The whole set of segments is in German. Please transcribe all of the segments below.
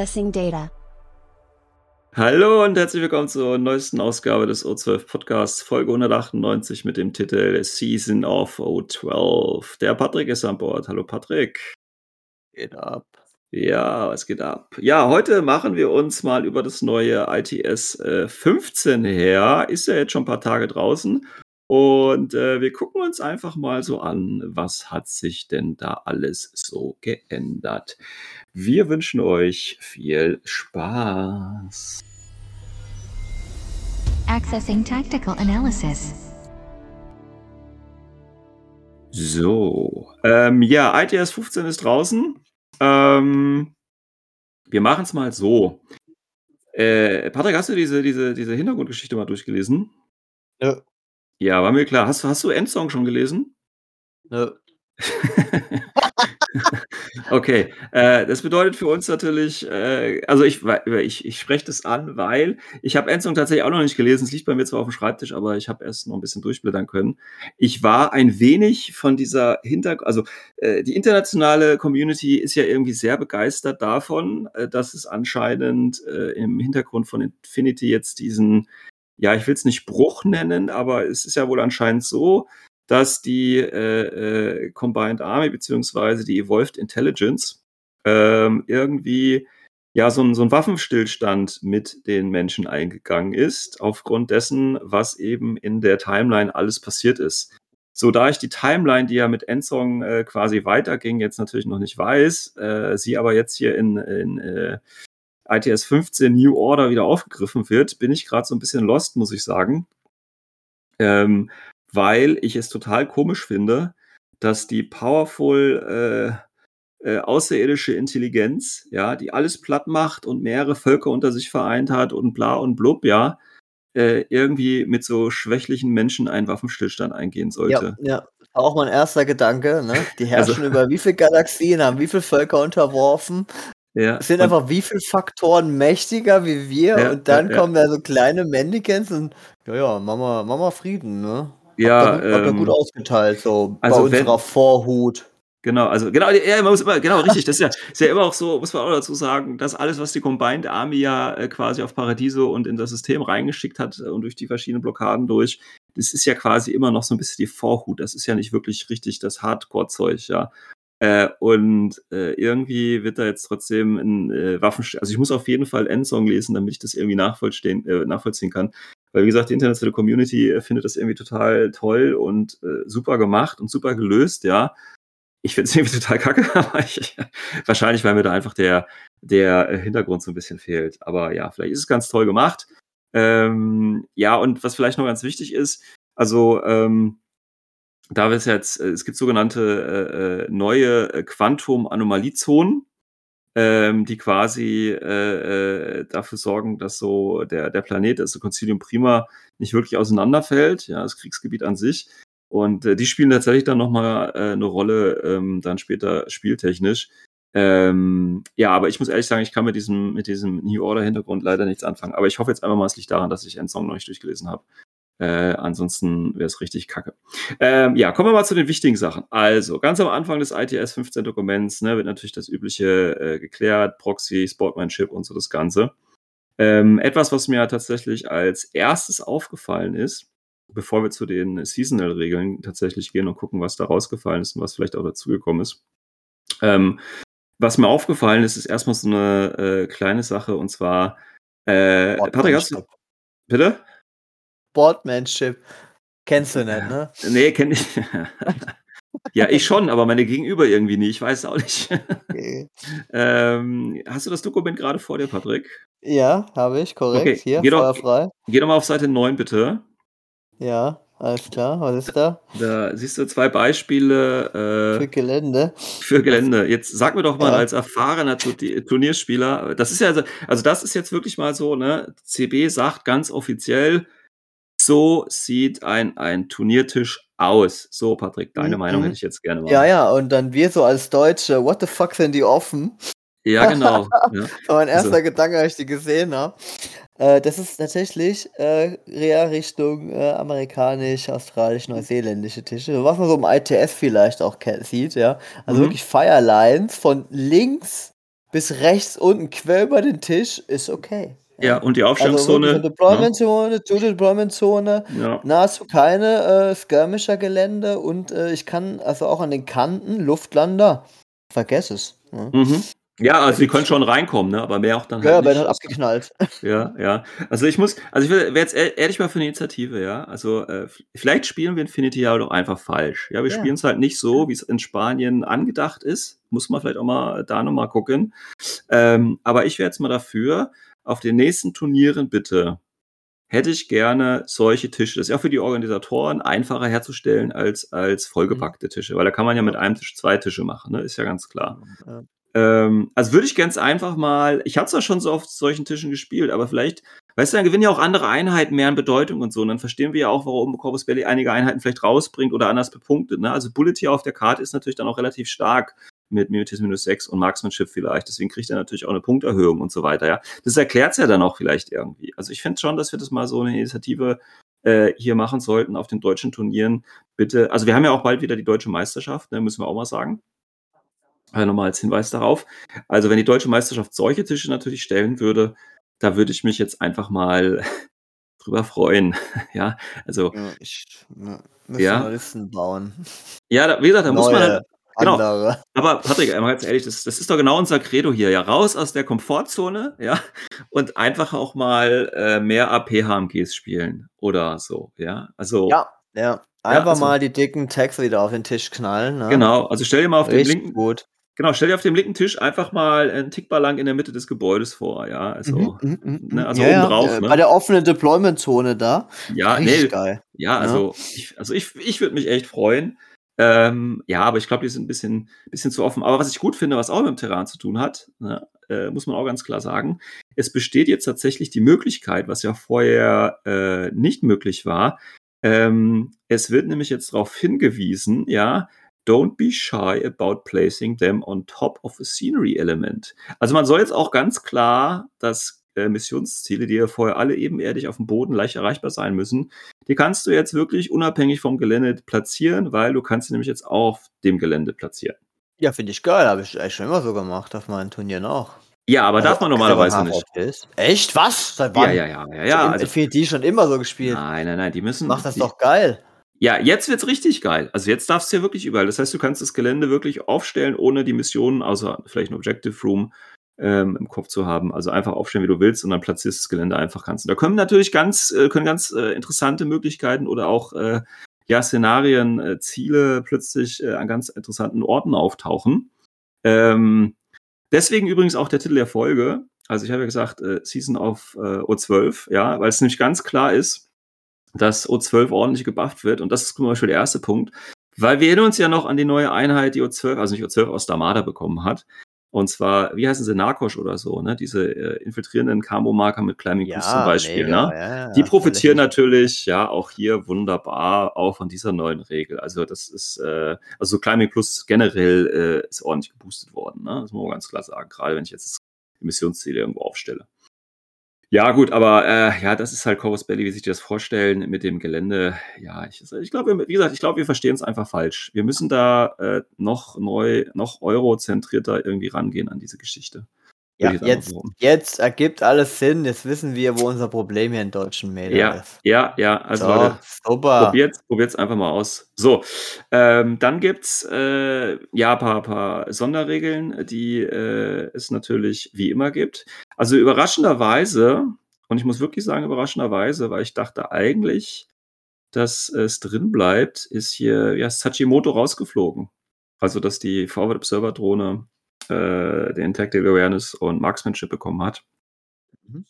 Accessing data. Hallo und herzlich willkommen zur neuesten Ausgabe des O12 Podcasts, Folge 198 mit dem Titel Season of O12. Der Patrick ist an Bord. Hallo Patrick. Geht ab. Ja, was geht ab? Ja, heute machen wir uns mal über das neue ITS äh, 15 her. Ist ja jetzt schon ein paar Tage draußen. Und äh, wir gucken uns einfach mal so an, was hat sich denn da alles so geändert. Wir wünschen euch viel Spaß. Accessing tactical analysis. So, ähm, ja, ITS 15 ist draußen. Ähm, wir machen es mal so. Äh, Patrick, hast du diese, diese, diese Hintergrundgeschichte mal durchgelesen? Nö. Ja, war mir klar. Hast, hast du Endsong schon gelesen? Nö. okay, äh, das bedeutet für uns natürlich, äh, also ich, ich, ich spreche das an, weil ich habe Endsong tatsächlich auch noch nicht gelesen. Es liegt bei mir zwar auf dem Schreibtisch, aber ich habe erst noch ein bisschen durchblättern können. Ich war ein wenig von dieser Hintergrund, also äh, die internationale Community ist ja irgendwie sehr begeistert davon, äh, dass es anscheinend äh, im Hintergrund von Infinity jetzt diesen ja, ich will es nicht Bruch nennen, aber es ist ja wohl anscheinend so, dass die äh, äh, Combined Army beziehungsweise die Evolved Intelligence ähm, irgendwie ja so ein, so ein Waffenstillstand mit den Menschen eingegangen ist, aufgrund dessen, was eben in der Timeline alles passiert ist. So, da ich die Timeline, die ja mit Endsong äh, quasi weiterging, jetzt natürlich noch nicht weiß, äh, sie aber jetzt hier in, in äh, ITS 15 New Order wieder aufgegriffen wird, bin ich gerade so ein bisschen lost, muss ich sagen. Ähm, weil ich es total komisch finde, dass die powerful äh, äh, außerirdische Intelligenz, ja, die alles platt macht und mehrere Völker unter sich vereint hat und bla und blub, ja, äh, irgendwie mit so schwächlichen Menschen einen Waffenstillstand eingehen sollte. Ja, ja. Auch mein erster Gedanke, ne? Die herrschen Also- über wie viele Galaxien, haben wie viele Völker unterworfen, Ja, sind und- einfach wie viele Faktoren mächtiger wie wir Ja, und dann ja, ja. kommen da so kleine Mannequins und ja, ja, Mama, Mama Frieden, ne? Ja, habt ihr, gut- habt ihr ähm, gut ausgeteilt, so also bei wenn- unserer Vorhut. Genau, also genau, ja, man muss immer, genau, richtig. Das ist ja, ist ja immer auch so, muss man auch dazu sagen, dass alles, was die Combined Army ja äh, quasi auf Paradiso und in das System reingeschickt hat äh, und durch die verschiedenen Blockaden durch, das ist ja quasi immer noch so ein bisschen die Vorhut. Das ist ja nicht wirklich richtig das Hardcore-Zeug, ja. Äh, und äh, irgendwie wird da jetzt trotzdem ein äh, Waffen, also ich muss auf jeden Fall Endsong lesen, damit ich das irgendwie nachvollziehen, äh, nachvollziehen kann. Weil, wie gesagt, die internationale Community äh, findet das irgendwie total toll und äh, super gemacht und super gelöst, ja ich finde es irgendwie total kacke, aber ich, wahrscheinlich, weil mir da einfach der, der Hintergrund so ein bisschen fehlt. Aber ja, vielleicht ist es ganz toll gemacht. Ähm, ja, und was vielleicht noch ganz wichtig ist, also ähm, da wir es jetzt, äh, es gibt sogenannte äh, äh, neue äh, Quantum-Anomaliezonen, ähm, die quasi äh, äh, dafür sorgen, dass so der, der Planet, also Concilium Prima, nicht wirklich auseinanderfällt, ja, das Kriegsgebiet an sich. Und äh, die spielen tatsächlich dann nochmal äh, eine Rolle, ähm, dann später spieltechnisch. Ähm, ja, aber ich muss ehrlich sagen, ich kann mit diesem, mit diesem New Order Hintergrund leider nichts anfangen. Aber ich hoffe jetzt einfach mal, es liegt daran, dass ich Endsong noch nicht durchgelesen habe. Äh, ansonsten wäre es richtig kacke. Ähm, ja, kommen wir mal zu den wichtigen Sachen. Also, ganz am Anfang des ITS 15 Dokuments ne, wird natürlich das übliche äh, geklärt, Proxy, Sportmanship und so das Ganze. Ähm, etwas, was mir tatsächlich als erstes aufgefallen ist, bevor wir zu den Seasonal-Regeln tatsächlich gehen und gucken, was da rausgefallen ist und was vielleicht auch dazugekommen ist. Ähm, was mir aufgefallen ist, ist erstmal so eine äh, kleine Sache und zwar, äh, Patrick, hast du, bitte? Sportmanship. Kennst du nicht, ne? Nee, kenne ich. ja, ich schon, aber meine Gegenüber irgendwie nie. Ich weiß auch nicht. Okay. ähm, hast du das Dokument gerade vor dir, Patrick? Ja, habe ich, korrekt. Okay, Hier, geh doch- feuerfrei. Geh doch mal auf Seite 9, bitte. Ja, Alles klar, was ist da? Da siehst du zwei Beispiele Für äh, Gelände. für Gelände. Jetzt sag mir doch mal Ja. als erfahrener Tu- Turnierspieler, das ist ja also, also das ist jetzt wirklich mal so, ne? CB sagt ganz offiziell, so sieht ein, ein Turniertisch aus. So, Patrick, deine Mhm, Meinung mhm. hätte ich jetzt gerne mal. Ja, ja, und dann wir so als Deutsche, what the fuck sind die offen? Ja, genau. ja. Mein erster Also- Gedanke, als ich die gesehen habe. Äh, das ist tatsächlich äh, eher Richtung äh, amerikanisch, australisch, neuseeländische Tische. Was man so im ITF vielleicht auch sieht, ja. Also Mhm. wirklich Firelines von links bis rechts unten quer über den Tisch ist okay. Ja, und die Also Aufstellungszone. wirklich von Deployment Zone zu Deployment Zone. ja, ja. Nahezu keine äh, Skirmisher-Gelände und äh, ich kann also auch an den Kanten Luftlander. Vergess es. Ja, Mhm. Ja, also die können schon reinkommen, ne? aber mehr auch dann ja halt werden halt abgeknallt. Ja, ja. Also ich muss, also ich wäre jetzt ehr- ehrlich mal für eine Initiative, ja. Also äh, vielleicht spielen wir Infinity ja doch einfach falsch. Ja, wir Ja. spielen es halt nicht so, wie es in Spanien angedacht ist. Muss man vielleicht auch mal da nochmal gucken. Ähm, aber ich wäre jetzt mal dafür, auf den nächsten Turnieren bitte hätte ich gerne solche Tische. Das ist ja auch für die Organisatoren einfacher herzustellen als, als vollgepackte Tische, weil da kann man ja mit einem Tisch zwei Tische machen, ne? Ist ja ganz klar. Ja. Ähm, also würde ich ganz einfach mal, ich habe zwar schon so auf solchen Tischen gespielt, aber vielleicht, weißt du, dann gewinnen ja auch andere Einheiten mehr an Bedeutung und so. Und dann verstehen wir ja auch, warum Corvus Belli einige Einheiten vielleicht rausbringt oder anders bepunktet. Ne? Also Bullet hier auf der Karte ist natürlich dann auch relativ stark mit Mimetism minus 6 und Marksmanship vielleicht. Deswegen kriegt er natürlich auch eine Punkterhöhung und so weiter. Ja, Das erklärt es ja dann auch vielleicht irgendwie. Also ich finde schon, dass wir das mal so eine Initiative äh, hier machen sollten auf den deutschen Turnieren. Bitte, also wir haben ja auch bald wieder die deutsche Meisterschaft, ne, müssen wir auch mal sagen. Also nochmal als Hinweis darauf. Also wenn die deutsche Meisterschaft solche Tische natürlich stellen würde, da würde ich mich jetzt einfach mal drüber freuen. ja, also Ja, ich ja, müssen Ja. wir Listen bauen. ja, da, wie gesagt, da muss man halt. Genau. andere. Aber Patrick, mal ganz ehrlich, das, das ist doch genau unser Credo hier. Ja, raus aus der Komfortzone, ja, und einfach auch mal äh, mehr AP-HMGs spielen oder so, ja. Also Ja, ja. Einfach also- mal die dicken Tags wieder auf den Tisch knallen. Ne? genau. Also stell dir mal auf dem Richtig linken, gut. genau, stell dir auf dem linken Tisch einfach mal einen Tickbar lang in der Mitte des Gebäudes vor, ja. Also Mhm, mhm, mhm, ne, mhm. also ja, oben ja, drauf, äh, ne? Bei der offenen Deployment-Zone da. ja, Richtig nee, geil. Ja, also ich, also ich, ich würde mich echt freuen. Ähm, ja, aber ich glaube, die sind ein bisschen, bisschen zu offen. Aber was ich gut finde, was auch mit dem Terrain zu tun hat, ne, äh, muss man auch ganz klar sagen, es besteht jetzt tatsächlich die Möglichkeit, was ja vorher äh, nicht möglich war. Ähm, es wird nämlich jetzt darauf hingewiesen, ja, don't be shy about placing them on top of a scenery element. Also man soll jetzt auch ganz klar das äh, Missionsziele, die ja vorher alle ebenerdig auf dem Boden leicht erreichbar sein müssen, die kannst du jetzt wirklich unabhängig vom Gelände platzieren, weil du kannst sie nämlich jetzt auch auf dem Gelände platzieren. Ja, finde ich geil. Habe ich eigentlich schon immer so gemacht auf meinen Turnieren auch. Ja, aber darf man normalerweise nicht. Ist. Echt? Was? Seit Ja, wann? ja, ja, ja, Ja, ja. Also, Infinity schon immer so gespielt. nein, nein, nein, die müssen. Macht das die, doch geil. Ja, jetzt wird's richtig geil. Also jetzt darfst du ja wirklich überall. Das heißt, du kannst das Gelände wirklich aufstellen, ohne die Missionen, außer vielleicht ein Objective Room ähm, im Kopf zu haben. Also einfach aufstellen, wie du willst, und dann platzierst du das Gelände einfach ganz. Und da können natürlich ganz, äh, können ganz äh, interessante Möglichkeiten oder auch äh, ja, Szenarien, äh, Ziele plötzlich äh, an ganz interessanten Orten auftauchen. Ähm, deswegen übrigens auch der Titel der Folge. Also ich habe ja gesagt, äh, Season of äh, O12, ja, weil es nämlich ganz klar ist, dass O12 ordentlich gebufft wird. Und das ist zum Beispiel der erste Punkt. Weil wir erinnern uns ja noch an die neue Einheit, die O12, also nicht O12 aus Damada bekommen hat. Und zwar, wie heißen sie, Narkosch oder so, ne? Diese äh, infiltrierenden Camo-Marker mit Climbing Boost zum Beispiel, mega, ne? ja, ja, Die profitieren natürlich ja auch hier wunderbar auch von dieser neuen Regel. Also das ist, äh, also Climbing Plus generell äh, ist ordentlich geboostet worden. Ne? Das muss man ganz klar sagen, gerade wenn ich jetzt die Missionsziele irgendwo aufstelle. Ja, gut, aber äh, ja, das ist halt Corvus Belly, wie sich das vorstellen mit dem Gelände. Ja, ich, ich glaube, wie gesagt, ich glaube, wir verstehen es einfach falsch. Wir müssen da äh, noch neu, noch eurozentrierter irgendwie rangehen an diese Geschichte. Ja, jetzt, jetzt ergibt alles Sinn. Jetzt wissen wir, wo unser Problem hier in deutschen Medien Ja, ist. ja, ja, also so, Leute, super. Probiert's, probiert's einfach mal aus. So, ähm, dann gibt's äh, ja paar, paar Sonderregeln, die äh, es natürlich wie immer gibt. Also überraschenderweise, und ich muss wirklich sagen überraschenderweise, weil ich dachte eigentlich, dass es drin bleibt, ist hier ja, ist Hachimoto rausgeflogen. Also, dass die Forward Observer Drohne äh, den Tactical Awareness und Marksmanship bekommen hat. Mhm.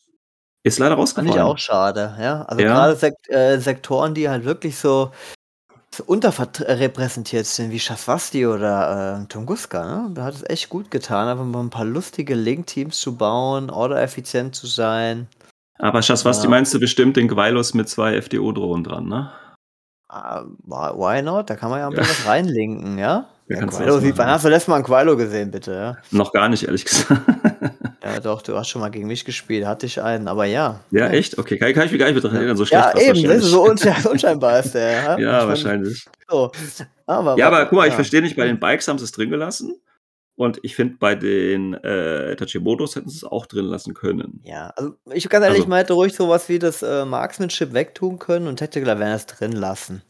Ist leider Fand ich rausgefallen. auch schade, ja. Also Ja. gerade Sek äh, Sektoren, die halt wirklich so, so unterrepräsentiert sind, wie Shaswasti oder äh, Tunguska, ne? Da hat es echt gut getan, einfach mal ein paar lustige Link-Teams zu bauen, order-effizient zu sein. Aber Schaswasti Ja. meinst du bestimmt den Gweilos mit zwei FDO-Drohnen dran, ne? Ah, why not? Da kann man ja ein Ja. bisschen was reinlinken, ja? Ja, machen, wann hast du letztes Mal einen Quailo gesehen, bitte, ja? Noch gar nicht, ehrlich gesagt. Ja, doch, du hast schon mal gegen mich gespielt, hatte ich einen, aber ja. ja, echt? Okay, kann, kann ich mich gar nicht mehr dran erinnern. So schlecht Ja, eben, das ist so unsch unscheinbar ist der, ja? Ja, wahrscheinlich. So. Aber, Ja, aber guck mal, ich verstehe nicht, bei den Bikes haben sie es drin gelassen. Und ich finde, bei den äh, Tachimotos hätten sie es auch drin lassen können. Ja, also ich ganz ehrlich, Also- man hätte ruhig sowas wie das äh, Marksmanship wegtun können und Tactical Awareness drin lassen.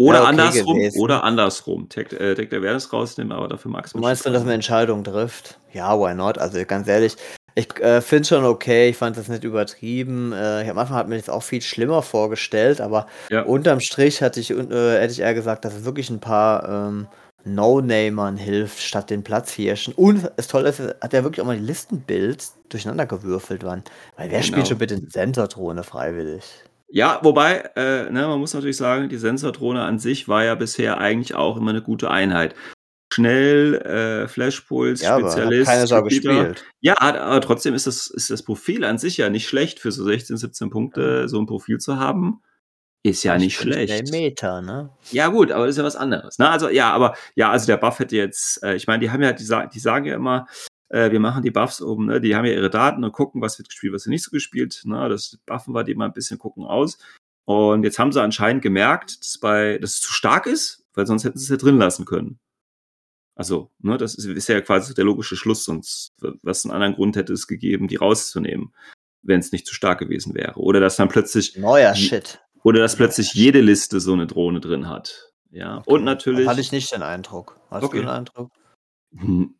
Oder Ja, okay andersrum, gewesen. oder andersrum. Tech, äh, Tech Awareness rausnehmen, aber dafür magst Du meinst dann, dass man Entscheidungen trifft? Ja, why not? Also ganz ehrlich, ich äh, finde schon okay, ich fand das nicht übertrieben. Äh, ich, am Anfang hat mir das auch viel schlimmer vorgestellt, aber Ja. unterm Strich hatte ich, äh, hätte ich eher gesagt, dass es wirklich ein paar ähm, No-Namern hilft, statt den Platzhirschen. Und das Tolle ist, hat er wirklich auch mal die Listenbild durcheinander gewürfelt, wann. Weil wer Genau. spielt schon bitte eine Sensordrohne freiwillig? Ja, wobei, äh, ne, man muss natürlich sagen, die Sensordrohne an sich war ja bisher eigentlich auch immer eine gute Einheit. Schnell, äh, Flashpuls, Ja, aber hat Spezialist, keine Sau gespielt. Ja, aber trotzdem ist das, ist das Profil an sich ja nicht schlecht für so 16, 17 Punkte, so ein Profil zu haben. Ist ja nicht schlecht. Meter, ne? Ja, gut, aber das ist ja was anderes. Ne? Also, ja, aber ja, also der Buff hätte jetzt, äh, ich meine, die haben ja, die, die sagen ja immer, äh, wir machen die Buffs um, ne? die haben ja ihre Daten und gucken, was wird gespielt, was wird nicht so gespielt. Ne? Das Buffen wir die mal ein bisschen gucken aus. Und jetzt haben sie anscheinend gemerkt, dass, bei, dass es zu stark ist, weil sonst hätten sie es ja drin lassen können. Also, ne, das ist, ist ja quasi der logische Schluss, sonst, was einen anderen Grund hätte es gegeben, die rauszunehmen, wenn es nicht zu stark gewesen wäre. Oder dass dann plötzlich Neuer Shit. oder dass plötzlich jede Liste so eine Drohne drin hat. Ja. Und natürlich. Hatte ich nicht den Eindruck. Hast Okay. du den Eindruck? Hm,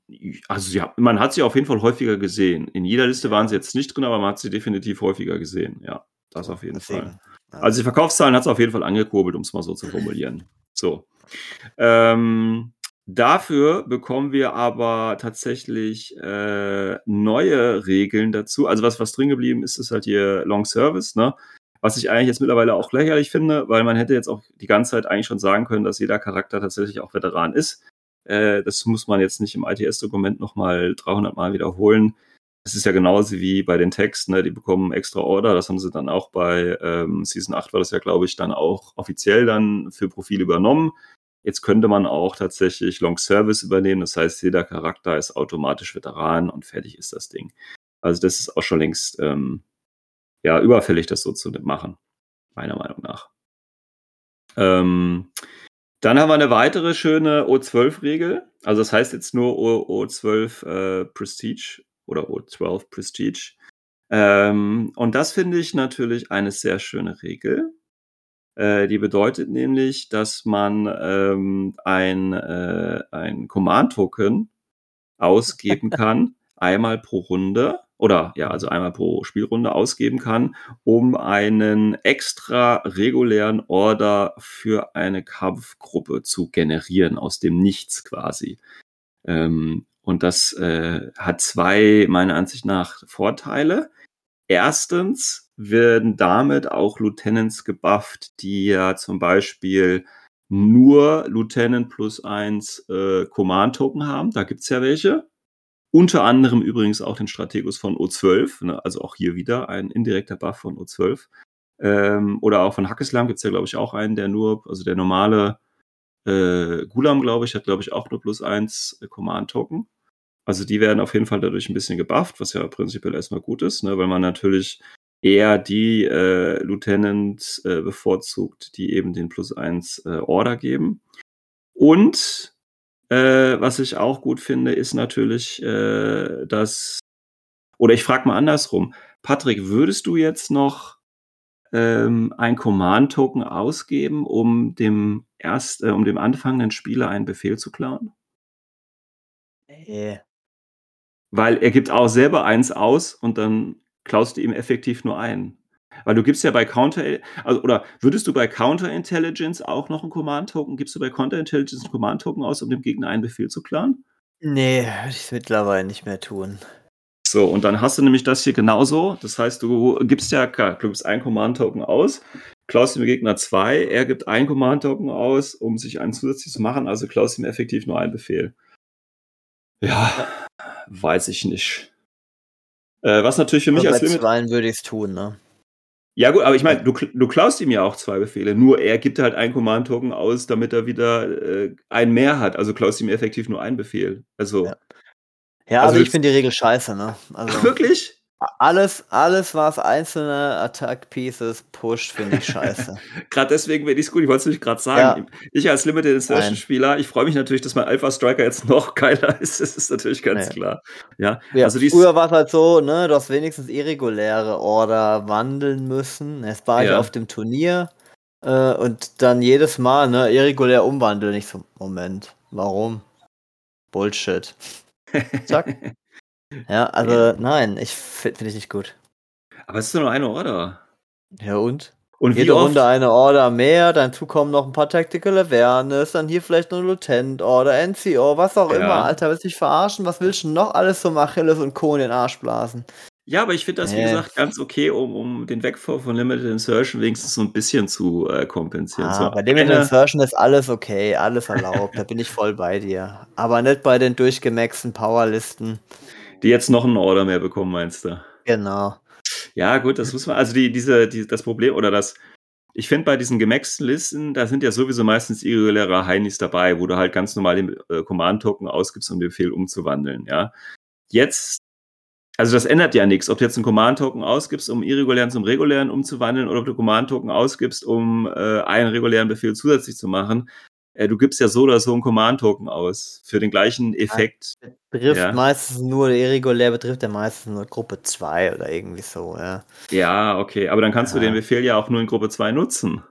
Also ja, man hat sie auf jeden Fall häufiger gesehen. In jeder Liste waren sie jetzt nicht drin, aber man hat sie definitiv häufiger gesehen. Ja, das auf jeden Deswegen. Fall. Ja. Also die Verkaufszahlen hat es auf jeden Fall angekurbelt, um es mal so zu formulieren. So. Ähm, dafür bekommen wir aber tatsächlich äh, neue Regeln dazu. Also was, was drin geblieben ist, ist halt hier Long Service, ne? Was ich eigentlich jetzt mittlerweile auch lächerlich finde, weil man hätte jetzt auch die ganze Zeit eigentlich schon sagen können, dass jeder Charakter tatsächlich auch Veteran ist. Äh, das muss man jetzt nicht im ITS-Dokument nochmal 300 Mal wiederholen. Das ist ja genauso wie bei den Texten, ne? die bekommen extra Order. Das haben sie dann auch bei ähm, Season 8 war das ja, glaube ich, dann auch offiziell dann für Profil übernommen. Jetzt könnte man auch tatsächlich Long Service übernehmen. Das heißt, jeder Charakter ist automatisch Veteran und fertig ist das Ding. Also das ist auch schon längst ähm, ja überfällig, das so zu machen, meiner Meinung nach. Ähm, dann haben wir eine weitere schöne O12-Regel. Also das heißt jetzt nur O, O12 äh, Prestige oder O12 Prestige. Ähm, und das finde ich natürlich eine sehr schöne Regel. Äh, die bedeutet nämlich, dass man ähm, ein, äh, ein Command-Token ausgeben kann, einmal pro Runde oder ja, also einmal pro Spielrunde ausgeben kann, um einen extra regulären Order für eine Kampfgruppe zu generieren, aus dem Nichts quasi. Ähm, und das äh, hat zwei, meiner Ansicht nach, Vorteile. Erstens werden damit auch Lieutenants gebufft, die ja zum Beispiel nur Lieutenant plus eins äh, Command-Token haben. Da gibt's ja welche. Unter anderem übrigens auch den Strategus von O12, ne? also auch hier wieder ein indirekter Buff von O12. Ähm, oder auch von Hackeslam gibt's ja, glaube ich, auch einen, der nur, also der normale äh, Gulam, glaube ich, hat, glaube ich, auch nur plus eins äh, Command-Token. Also die werden auf jeden Fall dadurch ein bisschen gebufft, was ja prinzipiell erstmal gut ist, ne? weil man natürlich eher die äh, Lieutenant äh, bevorzugt, die eben den plus eins äh, Order geben. Und äh, was ich auch gut finde, ist natürlich, äh, dass, oder ich frage mal andersrum, Patrick, würdest du jetzt noch ähm, ein Command-Token ausgeben, um dem erst, äh, um dem anfangenden Spieler einen Befehl zu klauen? Nee. Weil er gibt auch selber eins aus und dann klaust du ihm effektiv nur einen. Weil du gibst ja bei Counter, also, oder würdest du bei Counterintelligence auch noch einen Command-Token, gibst du bei Counterintelligence einen Command-Token aus, um dem Gegner einen Befehl zu klauen? Nee, würde ich mittlerweile nicht mehr tun. So, und dann hast du nämlich das hier genauso. Das heißt, du gibst ja, klar, du gibst ein Command-Token aus, klaust dem Gegner zwei, er gibt ein Command-Token aus, um sich einen zusätzlich zu machen, also klaust ihm effektiv nur einen Befehl. Ja, weiß ich nicht. Äh, was natürlich für mich Also als bei Limit. würde ich es tun, ne? Ja, gut, aber ich meine, du, du klaust ihm ja auch zwei Befehle, nur er gibt halt einen Command-Token aus, damit er wieder äh, einen mehr hat. Also klaust ihm effektiv nur einen Befehl. Also, Ja. Ja, Also also, ich finde die Regel scheiße, ne? Also wirklich? Alles, alles, was einzelne Attack Pieces pusht, finde ich scheiße. Gerade deswegen finde ich es gut. Ich wollte es nämlich gerade sagen. Ich als Limited Insertion Nein. Spieler, ich freue mich natürlich, dass mein Alpha Striker jetzt noch geiler ist. Das ist natürlich ganz Nee. klar. Ja, Ja, also dies, früher war es halt so, ne, du hast wenigstens irreguläre Order wandeln müssen. Es war ich Ja. auf dem Turnier äh, und dann jedes Mal, ne, irregulär umwandeln. Ich so, Moment, warum? Bullshit. Zack. Ja, also Ja. nein, ich finde find ich nicht gut. aber es ist nur eine Order. Ja und? Und Jede? Runde eine Order mehr, dann zukommen noch ein paar Tactical Awareness, dann hier vielleicht eine Lieutenant Order, NCO, was auch Ja. immer, Alter, willst du dich verarschen? Was willst du denn noch alles zum Achilles und Co. in den Arsch blasen? Ja, aber ich finde das, wie Nee. gesagt, ganz okay, um, um den Wegfall von Limited Insertion wenigstens so ein bisschen zu äh, kompensieren. Ah, so bei eine- Insertion ist alles okay, alles erlaubt, da bin ich voll bei dir. Aber nicht bei den durchgemaxten Powerlisten. Die jetzt noch einen Order mehr bekommen, meinst du? Genau. Ja, gut, das muss man, also die, diese, die, das Problem oder das, ich finde bei diesen gemaxten Listen, da sind ja sowieso meistens irreguläre Heinis dabei, wo du halt ganz normal den äh, Command-Token ausgibst, um den Befehl umzuwandeln, ja. Jetzt, also das ändert ja nichts, ob du jetzt einen Command-Token ausgibst, um irregulären zum regulären umzuwandeln, oder ob du Command-Token ausgibst, um äh, einen regulären Befehl zusätzlich zu machen. Äh, du gibst ja so oder so einen Command-Token aus für den gleichen Effekt. Betrifft Ja. meistens nur, irregulär betrifft ja meistens nur Gruppe 2 oder irgendwie so, ja. Ja, okay, aber dann kannst du Ja. den Befehl ja auch nur in Gruppe 2 nutzen.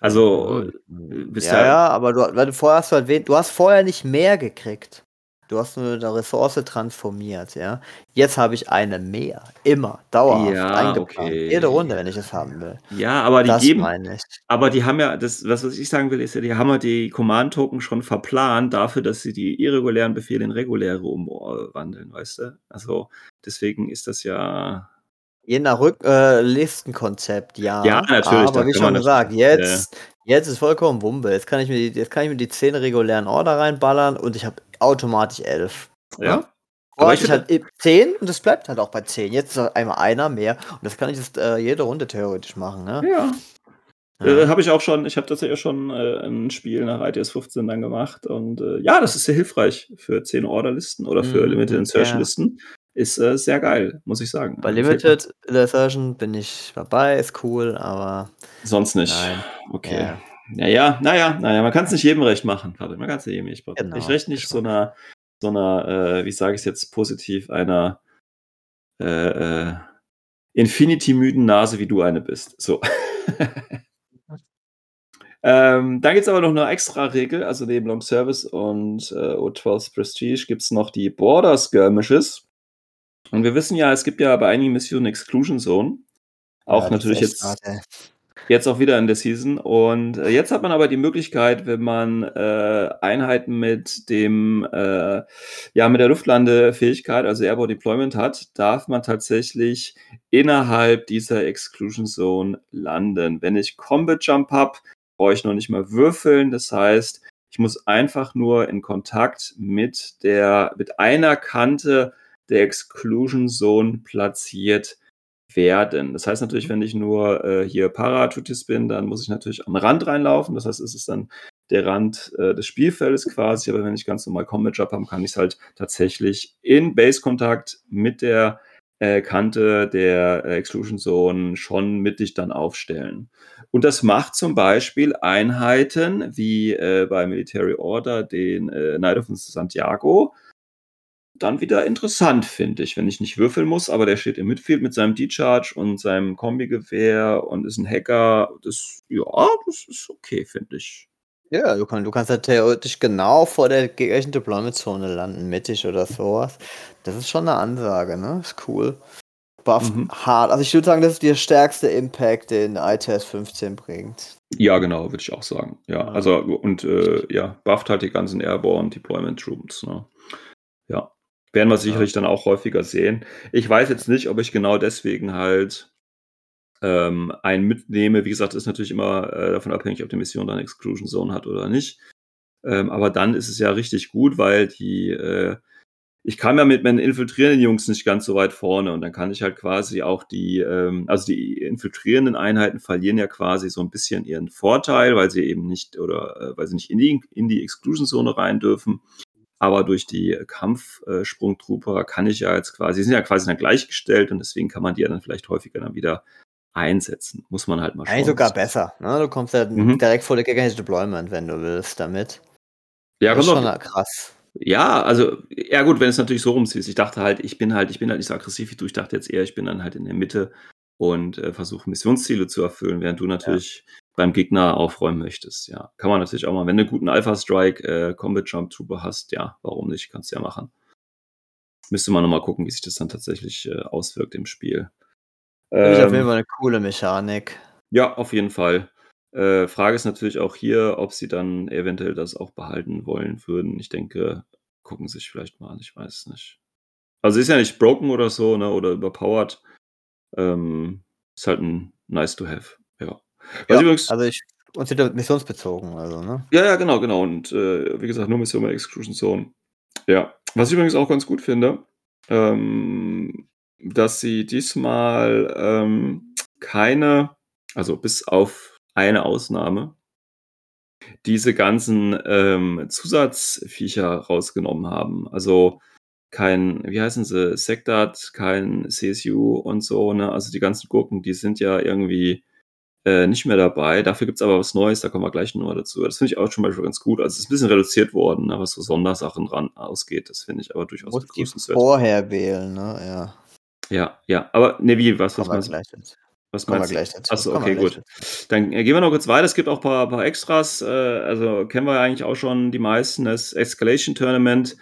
Also, bist ja, ja- ja, aber du, weil du vorher hast du halt wen, du hast vorher nicht mehr gekriegt. Du hast nur eine Ressource transformiert, ja. Jetzt habe ich eine mehr. Immer, dauerhaft, Ja, eingeplant. okay. Jede Runde, wenn ich es haben will. ja, aber die das geben, meine ich. aber die haben ja, das, was, ich sagen will, ist ja, die haben ja die Command-Token schon verplant dafür, dass sie die irregulären Befehle in reguläre umwandeln, weißt du? Also, deswegen ist das ja, Je nach Rück äh, Listenkonzept, ja. Ja, natürlich, Aber wie schon gesagt, jetzt, jetzt ist vollkommen Wumpe. Jetzt kann ich mir die, jetzt kann ich mir die 10 regulären Order reinballern und ich habe automatisch 11. ja. Ja. Aber ich halt 10 und es bleibt halt auch bei 10. Jetzt ist halt einmal einer mehr und das kann ich jetzt äh, jede Runde theoretisch machen, ne? Ja. Ja. Äh, habe ich auch schon, ich habe tatsächlich schon äh, ein Spiel nach ITS 15 dann gemacht und äh, ja, das ist sehr hilfreich für 10 Orderlisten oder für Mhm, Limited Insertion ja. Listen. Ist äh, sehr geil, muss ich sagen. Bei. Limited Insertion bin ich dabei, ist cool, aber Sonst nicht. Nein. Okay. Ja. Naja, naja, naja, man kann es nicht jedem recht machen. Warte, man kann es nicht jedem recht machen. Genau, ich recht nicht so einer, so einer, äh, wie sage ich es jetzt positiv, einer äh, äh, Infinity-müden Nase, wie du eine bist. So. ähm, dann gibt es aber noch eine extra Regel, also neben Long Service und äh, O12 Prestige gibt es noch die Border Skirmishes. Und wir wissen ja, es gibt ja bei einigen Missionen Exclusion Zone. Auch Ja, natürlich jetzt ey. Jetzt auch wieder in der Season. Und äh, jetzt hat man aber die Möglichkeit, wenn man äh, Einheiten mit dem, äh, ja, mit der Luftlandefähigkeit, also Airborne Deployment hat, darf man tatsächlich innerhalb dieser Exclusion Zone landen. Wenn ich Combat Jump habe, brauche ich noch nicht mal würfeln. Das heißt, ich muss einfach nur in Kontakt mit der, mit einer Kante der Exclusion Zone platziert werden. Das heißt natürlich, wenn ich nur äh, hier Paratutis bin, dann muss ich natürlich am Rand reinlaufen. Das heißt, es ist dann der Rand äh, des Spielfeldes quasi. Aber wenn ich ganz normal Combat Job habe, kann ich es halt tatsächlich in Base-Kontakt mit der äh, Kante der äh, Exclusion Zone schon mittig dann aufstellen. Und das macht zum Beispiel Einheiten wie äh, bei Military Order den äh, Knight of Santiago, dann wieder interessant, finde ich, wenn ich nicht würfeln muss, aber der steht im Midfield mit seinem D-Charge und seinem Kombigewehr und ist ein Hacker. Das, ja, das ist okay, finde ich. Ja, du, kann, du kannst ja theoretisch genau vor der gegnerischen Deployment-Zone landen, mittig oder sowas. Das ist schon eine Ansage, ne? Ist cool. Buff Mhm. hart. Also ich würde sagen, das ist der stärkste Impact, den ITS 15 bringt. Ja, genau, würde ich auch sagen. Ja, also und äh, ja, bufft halt die ganzen Airborne Deployment Troops. Ne? Ja. Werden wir sicherlich dann auch häufiger sehen. Ich weiß jetzt nicht, ob ich genau deswegen halt ähm, einen mitnehme. Wie gesagt, ist natürlich immer äh, davon abhängig, ob die Mission dann Exclusion Zone hat oder nicht. Ähm, aber dann ist es ja richtig gut, weil die, äh, ich kam ja mit meinen infiltrierenden Jungs nicht ganz so weit vorne und dann kann ich halt quasi auch die, ähm, also die infiltrierenden Einheiten verlieren ja quasi so ein bisschen ihren Vorteil, weil sie eben nicht oder äh, weil sie nicht in die, in die Exclusion Zone rein dürfen. Aber durch die Kampfsprungtrooper kann ich ja jetzt quasi, die sind ja quasi dann gleichgestellt und deswegen kann man die ja dann vielleicht häufiger dann wieder einsetzen. Muss man halt mal schauen. Eigentlich sogar besser. Ne? Du kommst ja Mhm. direkt vor der Engage Deployment, wenn du willst, damit. Ja, das ist kommt schon noch, krass. ja, also, ja gut, wenn es natürlich so rumziehst. Ich dachte halt, ich bin halt, ich bin halt nicht so aggressiv wie du. Ich dachte jetzt eher, ich bin dann halt in der Mitte und äh, versuche Missionsziele zu erfüllen, während du natürlich beim Gegner aufräumen möchtest. Ja, kann man natürlich auch mal. Wenn du einen guten Alpha-Strike äh, Combat Jump Trooper hast, ja, warum nicht? Kannst du ja machen. Müsste man nochmal gucken, wie sich das dann tatsächlich äh, auswirkt im Spiel. Finde ich auf Ähm, jeden Fall eine coole Mechanik. Ja, auf jeden Fall. Äh, Frage ist natürlich auch hier, ob sie dann eventuell das auch behalten wollen würden. Ich denke, gucken sich vielleicht mal an, ich weiß es nicht. Also ist ja nicht broken oder so, ne, oder überpowered. Ähm, ist halt ein nice to have. Ja. Was Ja, übrigens, also ich und sind missionsbezogen, also, ne? ja, ja, genau, genau. Und äh, wie gesagt, nur Mission bei Exclusion Zone. Ja. Was ich übrigens auch ganz gut finde, ähm, dass sie diesmal ähm, keine, also bis auf eine Ausnahme, diese ganzen ähm, Zusatzviecher rausgenommen haben. Also kein, wie heißen sie, Sektat, kein CSU und so, ne? Also die ganzen Gurken, die sind ja irgendwie äh, nicht mehr dabei. Dafür gibt's aber was Neues, da kommen wir gleich nochmal dazu. Das finde ich auch schon mal ganz gut. Also es ist ein bisschen reduziert worden, ne, was so Sondersachen dran ausgeht. Das finde ich aber durchaus Muss begrüßenswert. vorher wählen, ne? Ja. Ja, ja. Aber ne, wie, was, was meinst du? Was meinst du? Achso, okay, gut. dazu. Dann äh, gehen wir noch kurz weiter. Es gibt auch ein paar, paar Extras. Äh, also kennen wir ja eigentlich auch schon die meisten. Das Escalation Tournament.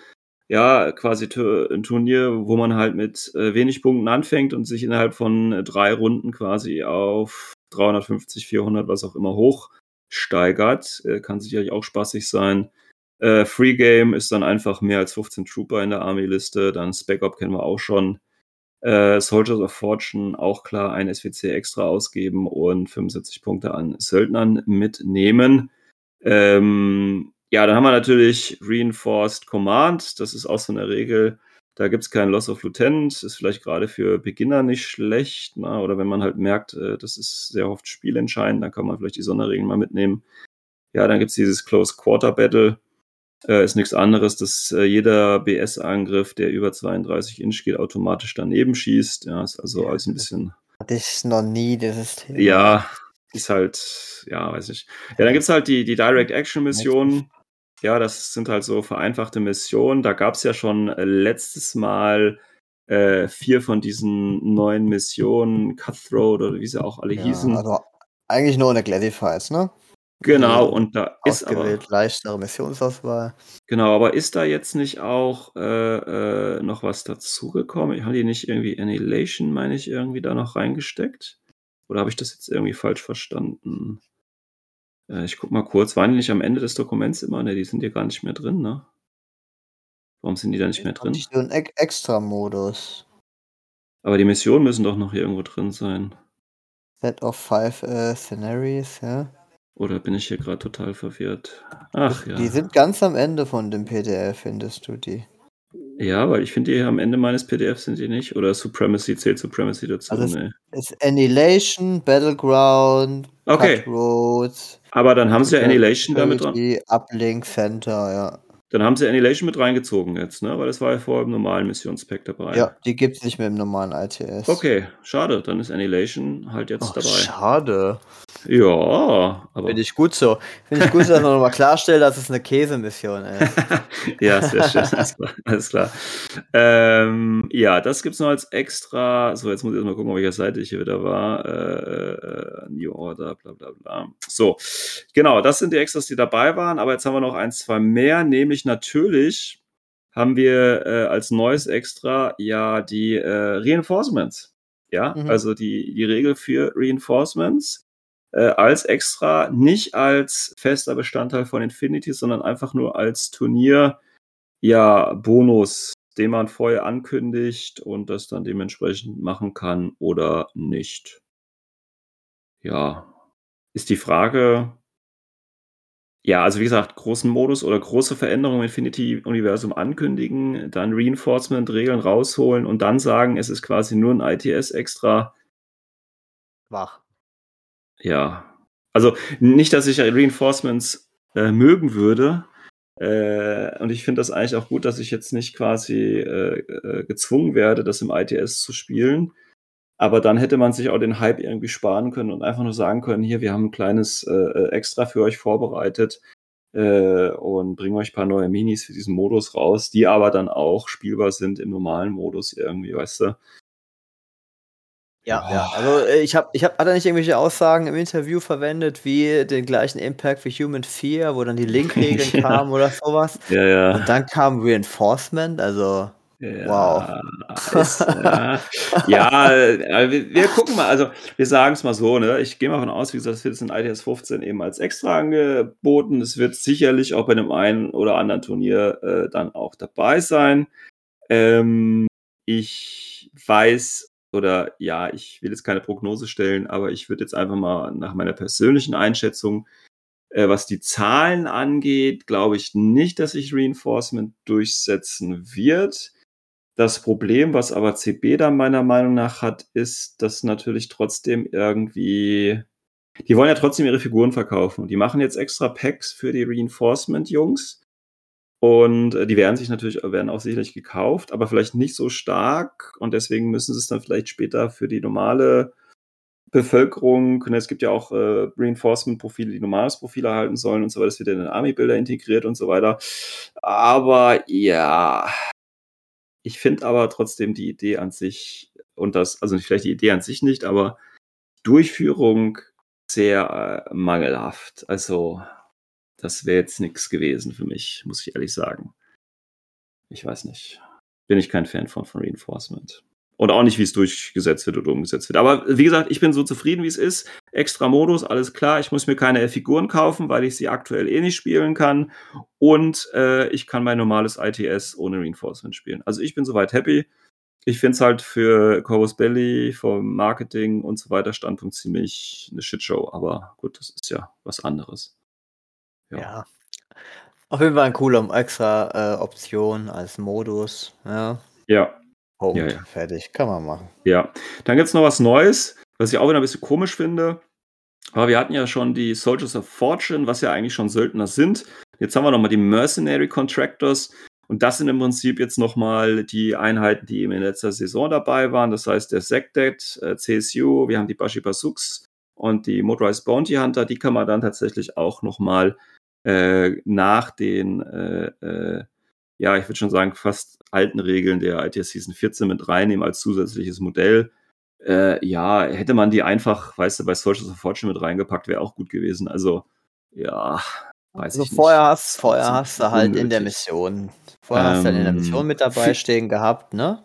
Ja, quasi ein Turnier, wo man halt mit äh, wenig Punkten anfängt und sich innerhalb von äh, drei Runden quasi auf 350, 400, was auch immer hochsteigert. Äh, kann sicherlich auch spaßig sein. Äh, Free Game ist dann einfach mehr als 15 Trooper in der Army-Liste. Dann Spec Op kennen wir auch schon. Äh, Soldiers of Fortune auch klar ein SWC extra ausgeben und 75 Punkte an Söldnern mitnehmen. Ähm, ja, dann haben wir natürlich Reinforced Command. Das ist auch so eine Regel. Da gibt's keinen Loss of Lieutenant. Ist vielleicht gerade für Beginner nicht schlecht. Na, oder wenn man halt merkt, äh, das ist sehr oft spielentscheidend, dann kann man vielleicht die Sonderregeln mal mitnehmen. Ja, dann gibt's dieses Close Quarter Battle. Äh, ist nichts anderes, dass äh, jeder BS-Angriff, der über 32 Inch geht, automatisch daneben schießt. Ja, ist also alles ein bisschen Hatte ich noch nie, dieses Thema. ja, ist halt, ja, weiß ich. Ja, dann gibt's halt die, die Direct-Action-Missionen. Ja, das sind halt so vereinfachte Missionen. Da gab's ja schon äh, letztes Mal äh, vier von diesen neuen Missionen, Cutthroat oder wie sie auch alle Ja, hießen. also eigentlich nur in der Classifieds, ne? genau, und da ist aber, leichtere Missionsauswahl. genau, aber ist da jetzt nicht auch äh, äh, noch was dazugekommen? Haben die nicht irgendwie Annihilation, meine ich, irgendwie da noch reingesteckt? Oder habe ich das jetzt irgendwie falsch verstanden? Äh, ich guck mal kurz, waren die nicht am Ende des Dokuments immer? Ne, die sind hier gar nicht mehr drin, ne? Warum sind die da nicht mehr drin? Nicht so ein Ex- Extra-Modus. Aber die Missionen müssen doch noch hier irgendwo drin sein. Set of five äh, Scenarios, ja. Oder bin ich hier gerade total verwirrt? Ach ja. Die sind ganz am Ende von dem PDF, findest du die. Ja, weil ich finde, die hier am Ende meines PDFs sind die nicht. Oder Supremacy zählt Supremacy dazu. Also es- ne. Es ist Annihilation, Battleground, Okay. Cutthroat, Aber dann haben sie ja Annihilation damit dran. Security, Uplink Center, ja. Dann haben sie Annihilation mit reingezogen jetzt, ne? Weil das war ja vorher im normalen Missionspack dabei. Ja, die gibt's nicht mehr im normalen ITS. Okay, schade. Dann ist Annihilation halt jetzt Oh, dabei. schade. Ja, aber. Finde ich gut so. Finde ich gut, dass man nochmal klarstellt, dass es eine Käsemission ist. ja, sehr schön. Alles klar. Alles klar. Ähm, ja, das gibt's noch als extra. So, jetzt muss ich erst mal gucken, auf welcher Seite ich hier wieder war. Äh, äh, New Order, bla bla bla. So, genau, das sind die Extras, die dabei waren. Aber jetzt haben wir noch ein, zwei mehr, nämlich natürlich haben wir äh, als neues Extra ja die äh, Reinforcements. Ja, Mhm. also die, die Regel für Reinforcements äh, als extra, nicht als fester Bestandteil von Infinity, sondern einfach nur als Turnier, ja, Bonus den man vorher ankündigt und das dann dementsprechend machen kann oder nicht. Ja, ist die Frage. Ja, also wie gesagt, großen Modus oder große Veränderungen im Infinity-Universum ankündigen, dann Reinforcement-Regeln rausholen und dann sagen, es ist quasi nur ein ITS extra. Wach. Ja. Also nicht, dass ich Reinforcements äh, mögen würde. Äh, und ich finde das eigentlich auch gut, dass ich jetzt nicht quasi äh, äh gezwungen werde, das im ITS zu spielen. Aber dann hätte man sich auch den Hype irgendwie sparen können und einfach nur sagen können, hier, wir haben ein kleines äh, äh, Extra für euch vorbereitet und bringen euch ein paar neue Minis für diesen Modus raus, die aber dann auch spielbar sind im normalen Modus irgendwie, weißt du? Ja, oh. ja. Also äh, ich habe, ich habe, hat er nicht irgendwelche Aussagen im Interview verwendet, wie den gleichen Impact wie Human Fear, wo dann die Link-Regeln ja. kamen oder sowas. Ja, ja. Und dann kam Reinforcement, also ja, wow. Ist, ja, ja äh, wir, wir, gucken mal, also wir sagen es mal so, ne? Ich gehe mal davon aus, wie gesagt, es wird in ITS 15 eben als extra angeboten. Es wird sicherlich auch bei dem einen oder anderen Turnier äh, dann auch dabei sein. Ähm, ich weiß oder ja, ich will jetzt keine Prognose stellen, aber ich würde jetzt einfach mal nach meiner persönlichen Einschätzung äh, was die Zahlen angeht, glaube ich nicht, dass sich Reinforcement durchsetzen wird. Das Problem, was aber CB da meiner Meinung nach hat, ist, dass natürlich trotzdem irgendwie, die wollen ja trotzdem ihre Figuren verkaufen die machen jetzt extra Packs für die Reinforcement-Jungs. Und äh, die werden sich natürlich, werden auch sicherlich gekauft, aber vielleicht nicht so stark. Und deswegen müssen sie es dann vielleicht später für die normale Bevölkerung, und es gibt ja auch äh, Reinforcement-Profile, die normales Profil erhalten sollen und so weiter, das wird in den Army-Bilder integriert und so weiter. Aber ja, ich finde aber trotzdem die Idee an sich und das, also vielleicht die Idee an sich nicht, aber Durchführung sehr äh, mangelhaft. Also, das wäre jetzt nichts gewesen für mich, muss ich ehrlich sagen. Ich weiß nicht. Bin ich kein Fan von, von Reinforcement. Und auch nicht, wie es durchgesetzt wird oder umgesetzt wird. Aber wie gesagt, ich bin so zufrieden, wie es ist. Extra Modus, alles klar. Ich muss mir keine Figuren kaufen, weil ich sie aktuell eh nicht spielen kann. Und äh, ich kann mein normales ITS ohne Reinforcement spielen. Also ich bin soweit happy. Ich finde es halt für Corvus Belly, vom Marketing und so weiter Standpunkt ziemlich eine Shitshow. Aber gut, das ist ja was anderes. Ja. ja. Auf jeden Fall ein cooler extra äh, Option als Modus. Ja. Ja, Punkt. Ja. Fertig. Kann man machen. Ja. Dann gibt es noch was Neues, was ich auch wieder ein bisschen komisch finde. Aber wir hatten ja schon die Soldiers of Fortune, was ja eigentlich schon Söldner sind. Jetzt haben wir nochmal die Mercenary Contractors. Und das sind im Prinzip jetzt nochmal die Einheiten, die eben in letzter Saison dabei waren. Das heißt, der Sectet, äh, CSU, wir haben die Bashi Basuks und die Motorized Bounty Hunter. Die kann man dann tatsächlich auch nochmal äh, nach den äh, äh ja, ich würde schon sagen, fast alten Regeln der ITS Season 14 mit reinnehmen als zusätzliches Modell. Äh, ja, hätte man die einfach, weißt du, bei Soldiers of Fortune mit reingepackt, wäre auch gut gewesen. Also, ja, weiß also ich vorher nicht. Hast, vorher hast du halt unnötig. in der Mission, vorher ähm, hast du halt in der Mission mit dabei stehen gehabt, ne?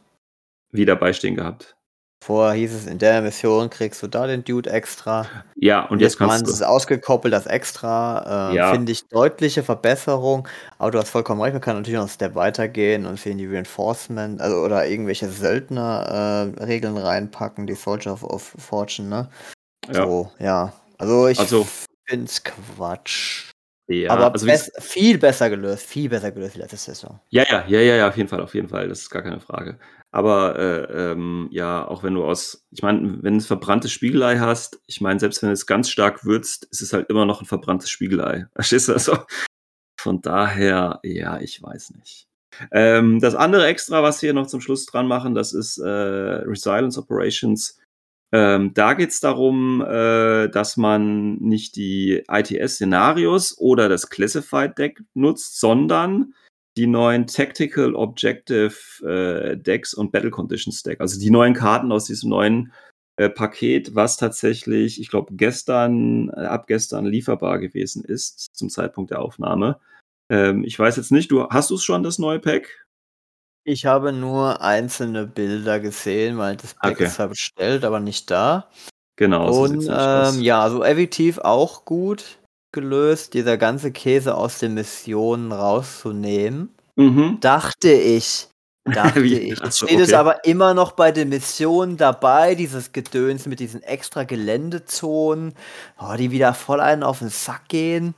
Wie dabei stehen gehabt. Vorher hieß es, in der Mission kriegst du da den Dude extra. Ja, und jetzt, jetzt kannst du. Es ist ausgekoppelt, das extra. Äh, ja. Finde ich deutliche Verbesserung. Aber du hast vollkommen recht, man kann natürlich noch einen Step weitergehen und für die Reinforcement, also oder irgendwelche Söldner-Regeln äh, reinpacken, die Soldier of, of Fortune, ne? Ja. So, ja. Also ich also, finde es Quatsch. Ja, aber also best, viel besser gelöst, viel besser gelöst wie letzte Saison. Ja, ja, ja, ja, ja, auf jeden Fall, auf jeden Fall, das ist gar keine Frage. Aber äh, ähm, ja, auch wenn du aus, ich meine, wenn du verbranntes Spiegelei hast, ich meine, selbst wenn du es ganz stark würzt, ist es halt immer noch ein verbranntes Spiegelei. Verstehst du? Also, von daher, ja, ich weiß nicht. Ähm, das andere Extra, was wir noch zum Schluss dran machen, das ist äh, Resilience Operations. Ähm, da geht es darum, äh, dass man nicht die ITS-Szenarios oder das Classified Deck nutzt, sondern die neuen Tactical Objective äh, Decks und Battle Conditions Deck. Also die neuen Karten aus diesem neuen äh, Paket, was tatsächlich, ich glaube, gestern, äh, ab gestern lieferbar gewesen ist zum Zeitpunkt der Aufnahme. Ähm, ich weiß jetzt nicht, du hast du es schon, das neue Pack? Ich habe nur einzelne Bilder gesehen, weil das Pack okay. ist zwar bestellt, aber nicht da. Genau. So und ähm, ja, also effektiv auch gut gelöst, dieser ganze Käse aus den Missionen rauszunehmen, mhm. dachte ich, Dachte Wie? ich. Jetzt so, steht es okay. aber immer noch bei den Missionen dabei, dieses Gedöns mit diesen extra Geländezonen, oh, die wieder voll einen auf den Sack gehen.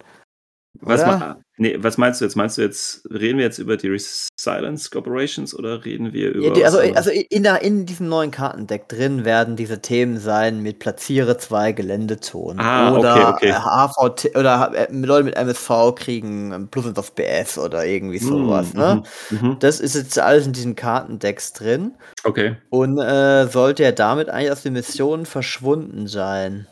Was, ma nee, was meinst du jetzt? Meinst du jetzt, reden wir jetzt über die Resilience Operations oder reden wir über. Ja, die, also, also in, der, in diesem neuen Kartendeck drin werden diese Themen sein mit platziere zwei Geländezonen. Ah, oder okay, okay. äh, HVT oder äh, Leute mit MSV kriegen plus eins auf BS oder irgendwie sowas. Mm, Ne? mhm, mhm. Das ist jetzt alles in diesen Kartendecks drin. Okay. Und äh, sollte er damit eigentlich aus den Missionen verschwunden sein?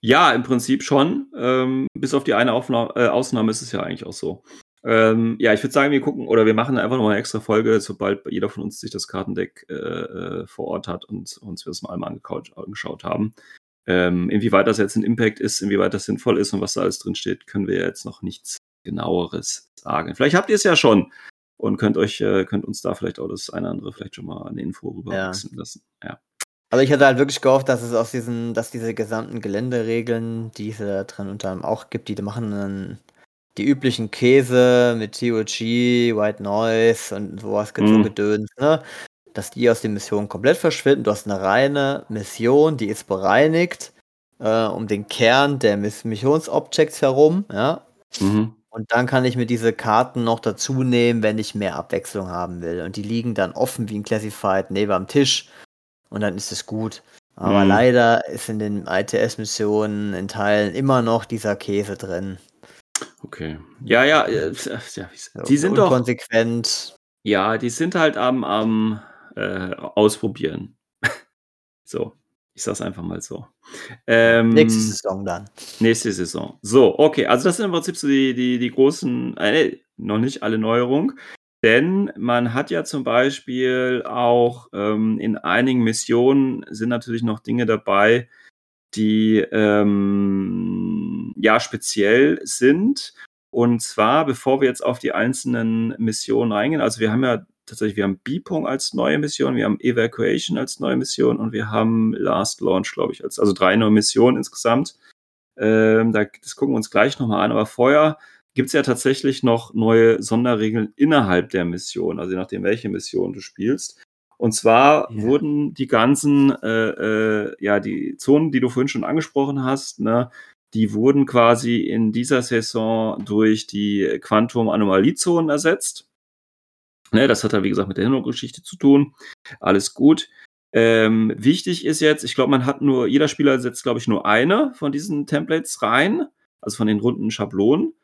Ja, im Prinzip schon. Ähm, bis auf die eine Aufna äh, Ausnahme ist es ja eigentlich auch so. Ähm, ja, ich würde sagen, wir gucken oder wir machen einfach noch eine extra Folge, sobald jeder von uns sich das Kartendeck äh, äh, vor Ort hat und uns wir das mal angeschaut haben. Ähm, inwieweit das jetzt ein Impact ist, inwieweit das sinnvoll ist und was da alles drin steht, können wir jetzt noch nichts genaueres sagen. Vielleicht habt ihr es ja schon und könnt euch, äh, könnt uns da vielleicht auch das eine oder andere vielleicht schon mal eine Info rüberwachsen lassen. Ja. Also ich hatte halt wirklich gehofft, dass es aus diesen, dass diese gesamten Geländeregeln, die es da drin unter anderem auch gibt, die machen dann die üblichen Käse mit TOG, White Noise und sowas Mhm. Gedöns, ne? Dass die aus den Missionen komplett verschwinden. Du hast eine reine Mission, die ist bereinigt äh, um den Kern der Miss Missionsobjects herum, ja. Mhm. Und dann kann ich mir diese Karten noch dazu nehmen, wenn ich mehr Abwechslung haben will. Und die liegen dann offen wie ein Classified neben am Tisch. Und dann ist es gut. Aber Mhm. leider ist in den ITS-Missionen in Teilen immer noch dieser Käse drin. Okay. Ja, ja, äh, ja die sind doch. unkonsequent. Ja, die sind halt am, am äh, Ausprobieren. so, ich sag's einfach mal so. Ähm, Nächste Saison dann. nächste Saison. So, okay, also das sind im Prinzip so die, die, die großen, äh, noch nicht alle Neuerungen. Denn man hat ja zum Beispiel auch ähm, in einigen Missionen sind natürlich noch Dinge dabei, die ähm, ja speziell sind. Und zwar, bevor wir jetzt auf die einzelnen Missionen eingehen, also wir haben ja tatsächlich, wir haben Beepung als neue Mission, wir haben Evacuation als neue Mission und wir haben Last Launch, glaube ich, als, also drei neue Missionen insgesamt. Ähm, da, das gucken wir uns gleich nochmal an, aber vorher gibt es ja tatsächlich noch neue Sonderregeln innerhalb der Mission, also je nachdem, welche Mission du spielst. Und zwar Ja. wurden die ganzen, äh, äh, ja, die Zonen, die du vorhin schon angesprochen hast, ne, die wurden quasi in dieser Saison durch die Quantum-Anomaliezonen ersetzt. Ne, das hat ja, wie gesagt, mit der Hintergrundgeschichte zu tun. Alles gut. Ähm, wichtig ist jetzt, ich glaube, man hat nur, jeder Spieler setzt, glaube ich, nur eine von diesen Templates rein, also von den runden Schablonen.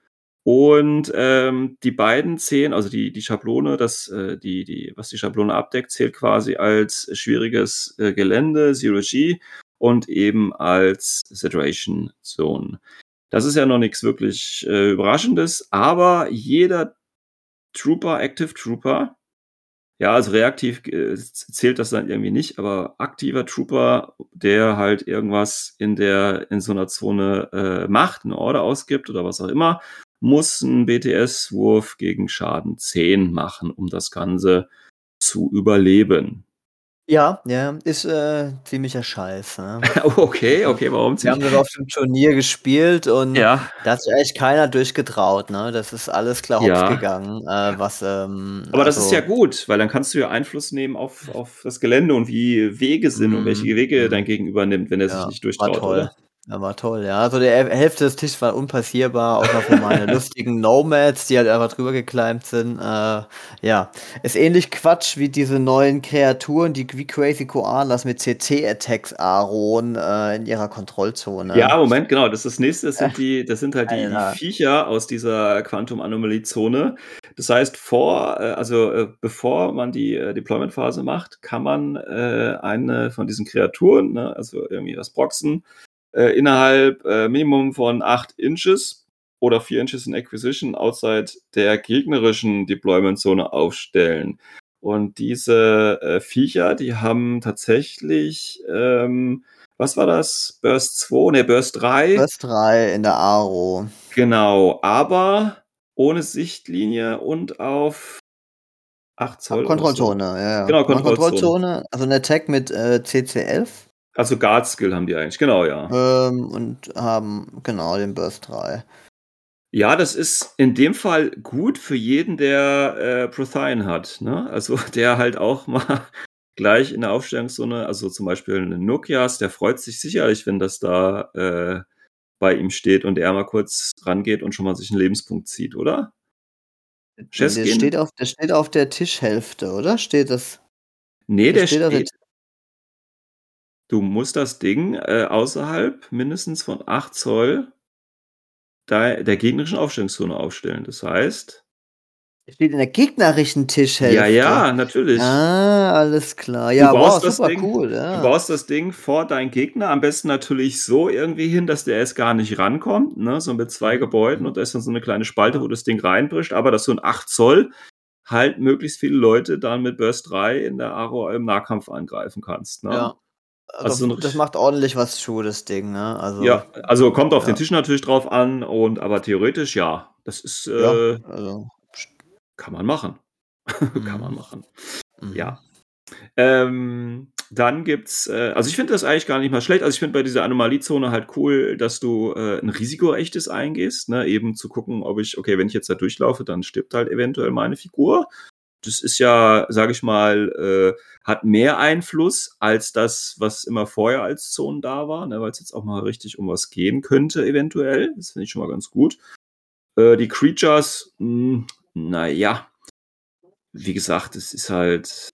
Und ähm, die beiden zählen, also die, die Schablone, das, äh, die, die, was die Schablone abdeckt, zählt quasi als schwieriges äh, Gelände, Zero G, und eben als Saturation Zone. Das ist ja noch nichts wirklich äh, Überraschendes, aber jeder Trooper, Active Trooper, ja, also reaktiv äh, zählt das dann irgendwie nicht, aber aktiver Trooper, der halt irgendwas in der in so einer Zone äh, macht, eine Order ausgibt oder was auch immer, muss einen BTS-Wurf gegen Schaden 10 machen, um das Ganze zu überleben. Ja, ja, ist äh, ziemlicher Scheiß. Ne? okay, okay, warum Wir haben das auf dem Turnier gespielt und Ja, da hat sich eigentlich keiner durchgetraut. Ne? Das ist alles klar hops Ja. gegangen. Äh, was, ähm, aber das ist also- ja gut, weil dann kannst du ja Einfluss nehmen auf, auf das Gelände und wie Wege sind und Mhm, welche Wege mhm. dein Gegenüber nimmt, wenn er sich Ja, nicht war durchtraut. toll. Oder? Ja, war toll, ja. Also der Hälfte des Tisches war unpassierbar, außer für meine lustigen Nomads, die halt einfach drüber gekleimt sind. Äh, ja, ist ähnlich Quatsch wie diese neuen Kreaturen, die wie Crazy Koalas mit CC-Attacks Aaron äh, in ihrer Kontrollzone. Ja, Moment, genau. Das ist das nächste. Das sind, die, das sind halt die, die Viecher aus dieser Quantum-Anomalie-Zone. Das heißt, vor, äh, also äh, bevor man die äh, Deployment-Phase macht, kann man äh, eine von diesen Kreaturen, ne, also irgendwie das Proxen, äh, innerhalb äh, Minimum von 8 Inches oder 4 Inches in Acquisition outside der gegnerischen Deployment-Zone aufstellen. Und diese äh, Viecher, die haben tatsächlich, ähm, was war das? Burst 2? Ne, Burst 3. Plus 3 in der Aro. Genau, aber ohne Sichtlinie und auf 8 Zoll. oder so. Kontrollzone, ja, ja. Genau, Kontrollzone. Kontrollzone. Also ein Attack mit äh, CC11 Also Guard Skill haben die eigentlich, genau, ja. ähm, und haben genau den Burst 3. Ja, das ist in dem Fall gut für jeden, der äh, Prothine hat. Ne? Also der halt auch mal gleich in der Aufstellungszone, also zum Beispiel ein Nokias, der freut sich sicherlich, wenn das da äh, bei ihm steht und er mal kurz rangeht und schon mal sich einen Lebenspunkt zieht, oder? Der Cheskin? steht, auf, der steht auf der Tischhälfte, oder? Steht das? Nee, der steht auf der steht. Du musst das Ding äh, außerhalb mindestens von 8 Zoll der, der gegnerischen Aufstellungszone aufstellen. Das heißt, steht in der gegnerischen Tischhälfte. ja, ja, natürlich. Ah, alles klar. Ja, du wow, baust das super Ding, cool. Du Ja. baust das Ding vor deinen Gegner, am besten natürlich so irgendwie hin, dass der erst gar nicht rankommt, ne? so mit zwei Gebäuden und da ist dann so eine kleine Spalte, wo das Ding reinbricht, aber dass so ein 8 Zoll halt möglichst viele Leute dann mit Burst 3 in der Aro im Nahkampf angreifen kannst. Ne? ja. Also so ein- das macht ordentlich was zu, das Ding, ne? Also, Ja, also kommt auf Ja. den Tisch natürlich drauf an und aber theoretisch ja, das ist ja, äh, also, kann man machen. kann man Mhm. machen. mhm. Ja. Ähm, dann gibt's, äh, also ich finde das eigentlich gar nicht mal schlecht. Also ich finde bei dieser Anomaliezone halt cool, dass du äh, ein Risikoechtes eingehst, ne? eben zu gucken, ob ich, okay, wenn ich jetzt da durchlaufe, dann stirbt halt eventuell meine Figur. Das ist ja, sage ich mal, äh, hat mehr Einfluss als das, was immer vorher als Zonen da war, ne? weil es jetzt auch mal richtig um was gehen könnte, eventuell. Das finde ich schon mal ganz gut. Äh, die Creatures, mh, naja, wie gesagt, es ist halt,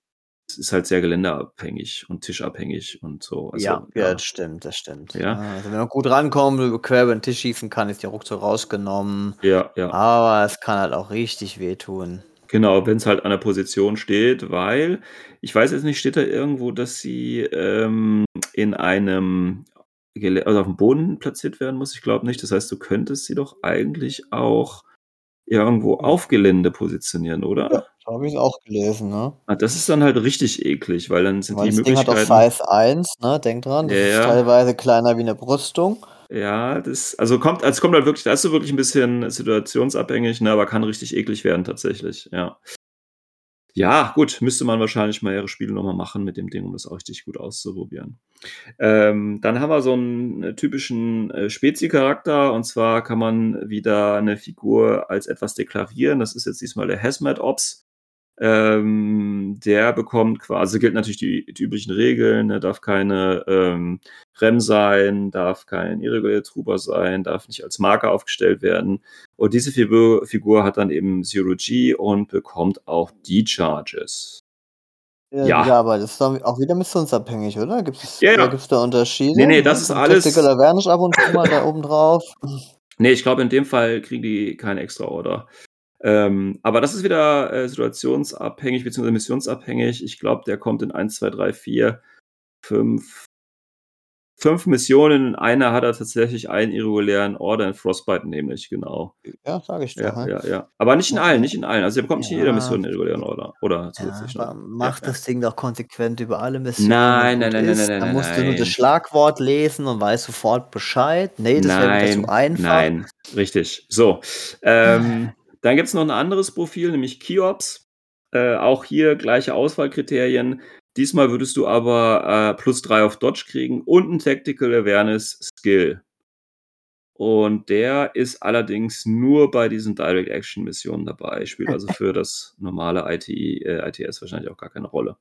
es ist halt sehr geländeabhängig und tischabhängig und so. Also, ja, ja, das stimmt, das stimmt. Ja. Also wenn man gut rankommt, quer über den Tisch schießen kann, ist die ruckzuck rausgenommen. ja, ja. Aber es kann halt auch richtig wehtun. Genau, wenn es halt an der Position steht, weil ich weiß jetzt nicht, steht da irgendwo, dass sie ähm, in einem also auf dem Boden platziert werden muss? Ich glaube nicht. Das heißt, du könntest sie doch eigentlich auch irgendwo auf Gelände positionieren, oder? Ja, habe ich es auch gelesen, ne? Ah, das ist dann halt richtig eklig, weil dann sind Weil die das Ding hat auch Möglichkeiten. Size 1, ne? Denk dran, das Ja, ist ja. teilweise kleiner wie eine Brüstung. Ja, das, also kommt, also kommt halt wirklich, da ist so wirklich ein bisschen situationsabhängig, ne, aber kann richtig eklig werden tatsächlich, ja. Ja, gut, müsste man wahrscheinlich mal ihre Spiele nochmal machen mit dem Ding, um das auch richtig gut auszuprobieren. Ähm, dann haben wir so einen äh, typischen äh, Spezi-Charakter und zwar kann man wieder eine Figur als etwas deklarieren. Das ist jetzt diesmal der Hazmat Ops. Ähm, der bekommt quasi, gilt natürlich die, die üblichen Regeln, ne, darf keine ähm, Rem sein, darf kein irregulärer Trooper sein, darf nicht als Marker aufgestellt werden. Und diese Figur, Figur hat dann eben Zero G und bekommt auch D-Charges. Äh, Ja. ja, aber das ist doch auch wieder missionsabhängig, oder? Gibt es Ja, ja. gibt's da Unterschiede? Nee, nee, das ist alles- Tactical Awareness ab und zu mal da oben drauf. Nee, ich glaube, in dem Fall kriegen die kein extra Order. Ähm, aber das ist wieder äh, situationsabhängig bzw. missionsabhängig. Ich glaube, der kommt in 1, 2, 3, 4, 5, fünf Missionen. In einer hat er tatsächlich einen irregulären Order in Frostbite, nämlich, genau. Ja, sage ich doch. Ja, ne? ja, ja. Aber nicht in allen, nicht in allen. Also er bekommt nicht in jeder. Mission einen irregulären Order. Oder zusätzlich ja. das Ding doch konsequent über alle Missionen. Nein, nein, nein, nein, nein, nein, Dann musst du nur das Schlagwort lesen und weißt sofort Bescheid. Nee, das wäre Nein, zu einfach. nein, richtig. So, ähm, dann gibt es noch ein anderes Profil, nämlich Kiops. Äh, auch hier gleiche Auswahlkriterien. Diesmal würdest du aber äh, plus drei auf Dodge kriegen und ein Tactical Awareness Skill. Und der ist allerdings nur bei diesen Direct Action Missionen dabei. Spielt also für das normale ITI, äh, ITS wahrscheinlich auch gar keine Rolle.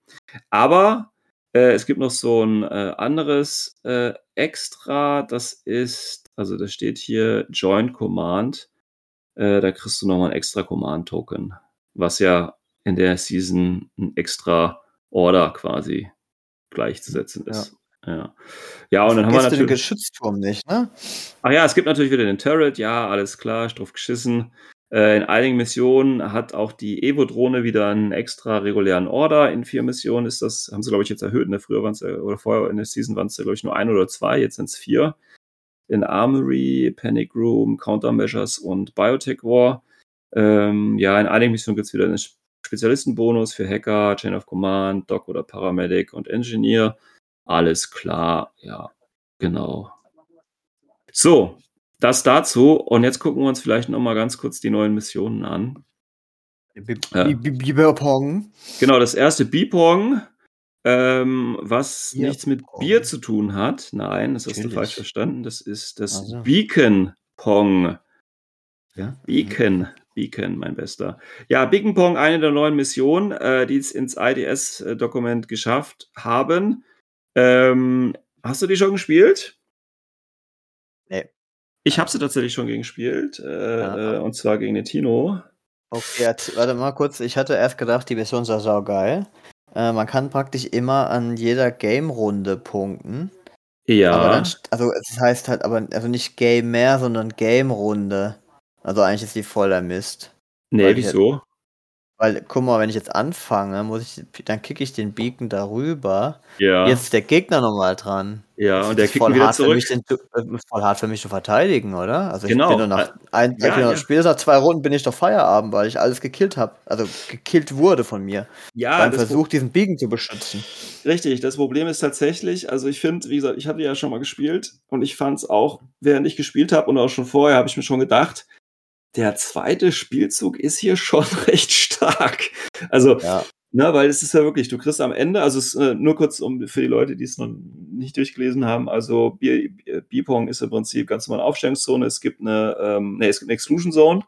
Aber äh, es gibt noch so ein äh, anderes äh, Extra, das ist, also da steht hier Joint Command. Äh, da kriegst du nochmal ein extra Command-Token, was ja in der Season ein extra Order quasi gleichzusetzen ist. Ja, ja und dann haben wir du den natürlich. Geschützturm nicht, ne? Ach ja, es gibt natürlich wieder den Turret, ja, alles klar, ich drauf geschissen. Äh, in einigen Missionen hat auch die Evo-Drohne wieder einen extra regulären Order. In vier Missionen ist das, haben sie, glaube ich, jetzt erhöht. Ne? Früher waren es, oder vorher in der Season waren es, glaube ich, nur ein oder zwei, jetzt sind es vier. In Armory, Panic Room, Countermeasures und Biotech War. Ähm, ja, in einigen Missionen gibt es wieder einen Spezialistenbonus für Hacker, Chain of Command, Doc oder Paramedic und Engineer. Alles klar, ja, genau. So, das dazu. Und jetzt gucken wir uns vielleicht noch mal ganz kurz die neuen Missionen an. Ja. Biberpong. Genau, das erste Bipong, ähm, was Bier nichts mit Pong. Bier zu tun hat. Nein, das hast du Natürlich. falsch verstanden. Das ist das Ach so. Beacon Pong. Ja. Beacon. Beacon, mein Bester. Ja, Beacon Pong, eine der neuen Missionen, äh, die es ins IDS-Dokument geschafft haben. Ähm, hast du die schon gespielt? Nee. Ich habe sie tatsächlich schon gegen gespielt, äh, Ja. äh, und zwar gegen den Tino. Okay, jetzt, warte mal kurz. Ich hatte erst gedacht, die Mission sei saugeil. Äh, man kann praktisch immer an jeder Game-Runde punkten. Ja, Aber dann, also es heißt halt aber also nicht Game mehr, sondern Game-Runde. Also eigentlich ist die voller Mist. nee, die- wieso? Weil, guck mal, wenn ich jetzt anfange, muss ich, dann kicke ich den Beacon darüber. Ja, Jetzt ist der Gegner nochmal dran. ja, Das und der kickt voll wieder zurück. mich den, äh, ist voll hart für mich zu verteidigen, oder? Also ich Genau. bin doch nach ein, ja, ich ja. spätestens nach zwei Runden bin ich doch Feierabend, weil ich alles gekillt habe. Also gekillt wurde von mir. Ja, beim Versuch, diesen Beacon zu beschützen. Richtig, das Problem ist tatsächlich, also ich finde, wie gesagt, ich hatte ja schon mal gespielt und ich fand es auch, während ich gespielt habe und auch schon vorher, habe ich mir schon gedacht, der zweite Spielzug ist hier schon recht stark. Also, Ja. ne, weil es ist ja wirklich, du kriegst am Ende, also es, äh, nur kurz um für die Leute, die es noch nicht durchgelesen haben, also B- B- Bipong ist im Prinzip ganz normale Aufstellungszone, es gibt eine, ähm, nee, es gibt eine Exclusion Zone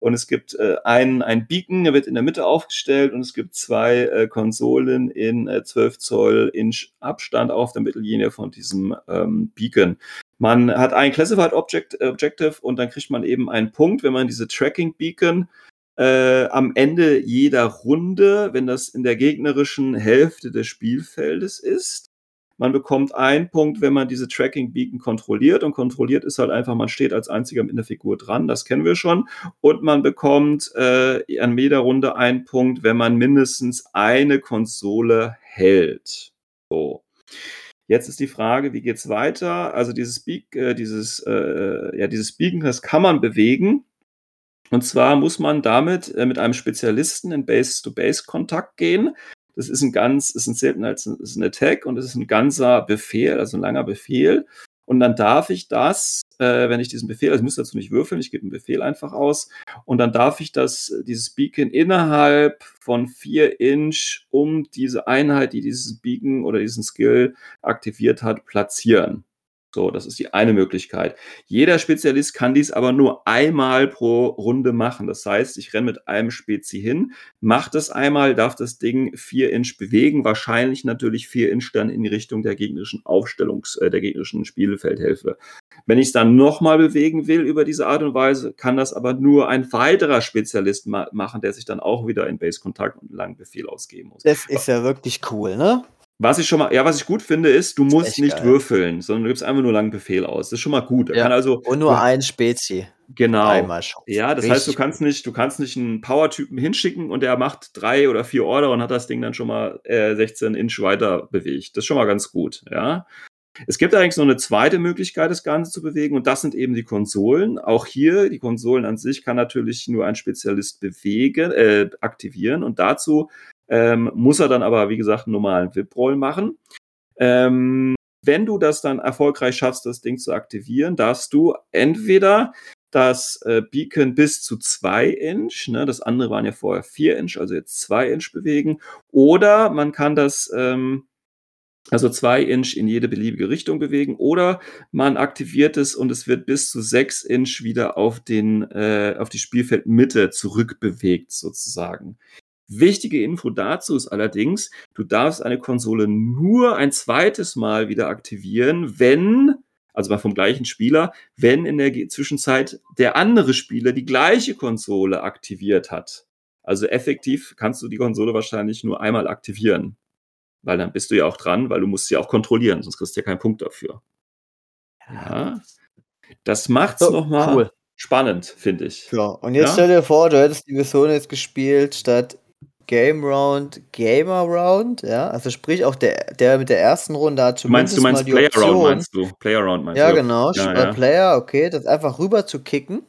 und es gibt äh, einen, einen Beacon, der wird in der Mitte aufgestellt und es gibt zwei äh, Konsolen in äh, 12 Zoll Inch Abstand auf der Mittellinie von diesem ähm, Beacon. Man hat ein Classified Object, Objective und dann kriegt man eben einen Punkt, wenn man diese Tracking Beacon äh, am Ende jeder Runde, wenn das in der gegnerischen Hälfte des Spielfeldes ist. Man bekommt einen Punkt, wenn man diese Tracking Beacon kontrolliert. Und kontrolliert ist halt einfach, man steht als einziger mit der Figur dran, das kennen wir schon. Und man bekommt äh, an jeder Runde einen Punkt, wenn man mindestens eine Konsole hält. So. Jetzt ist die Frage, wie geht's weiter? Also dieses Beak, äh, dieses, äh, ja, dieses Beacon, das kann man bewegen. Und zwar muss man damit äh, mit einem Spezialisten in Base-to-Base-Kontakt gehen. Das ist ein ganz, ist ein selten als ein, ist ein Attack und es ist ein ganzer Befehl, also ein langer Befehl. Und dann darf ich das, äh, wenn ich diesen Befehl, also ich muss dazu nicht würfeln, ich gebe einen Befehl einfach aus. Und dann darf ich das, dieses Beacon innerhalb von vier Inch um diese Einheit, die dieses Beacon oder diesen Skill aktiviert hat, platzieren. So, das ist die eine Möglichkeit. Jeder Spezialist kann dies aber nur einmal pro Runde machen. Das heißt, ich renne mit einem Spezi hin, mache das einmal, darf das Ding vier Inch bewegen, wahrscheinlich natürlich vier Inch dann in die Richtung der gegnerischen Aufstellungs-, äh, der gegnerischen Spielfeldhälfte. Wenn ich es dann nochmal bewegen will über diese Art und Weise, kann das aber nur ein weiterer Spezialist ma machen, der sich dann auch wieder in Base-Kontakt und einen langen Befehl ausgeben muss. Das ist ja wirklich cool, ne? Was ich schon mal, ja, was ich gut finde, ist, du musst nicht geil. würfeln, sondern du gibst einfach nur einen langen Befehl aus. Das ist schon mal gut. Ja. Also, Und nur du- ein Spezi. genau. Einmal. Ja, das heißt, du Richtig kannst nicht, du kannst nicht einen Power-Typen hinschicken und der macht drei oder vier Order und hat das Ding dann schon mal äh, 16 Inch weiter bewegt. Das ist schon mal ganz gut, ja. Es gibt allerdings noch eine zweite Möglichkeit, das Ganze zu bewegen, und das sind eben die Konsolen. Auch hier, die Konsolen an sich kann natürlich nur ein Spezialist bewegen, äh, aktivieren, und dazu ähm, muss er dann aber, wie gesagt, einen normalen VIP-Roll machen. Ähm, wenn du das dann erfolgreich schaffst, das Ding zu aktivieren, darfst du entweder das äh, Beacon bis zu 2 Inch, ne, das andere waren ja vorher 4 Inch, also jetzt 2 Inch bewegen, oder man kann das ähm, also 2 Inch in jede beliebige Richtung bewegen, oder man aktiviert es und es wird bis zu 6 Inch wieder auf, den, äh, auf die Spielfeldmitte zurückbewegt, sozusagen. Wichtige Info dazu ist allerdings, du darfst eine Konsole nur ein zweites Mal wieder aktivieren, wenn, also mal vom gleichen Spieler, wenn in der Zwischenzeit der andere Spieler die gleiche Konsole aktiviert hat. Also effektiv kannst du die Konsole wahrscheinlich nur einmal aktivieren. Weil dann bist du ja auch dran, weil du musst sie auch kontrollieren, sonst kriegst du ja keinen Punkt dafür. Ja. Das macht's So, nochmal cool. spannend, finde ich. So, und jetzt Ja? stell dir vor, du hättest die Mission jetzt gespielt statt Game Round, Gamer Round, ja, also sprich auch der, der mit der ersten Runde hat Du meinst, du meinst mal die Player Option, Round, meinst du? Player Round meinst ja du? genau, Ja, ja. Player, okay, das einfach rüber zu kicken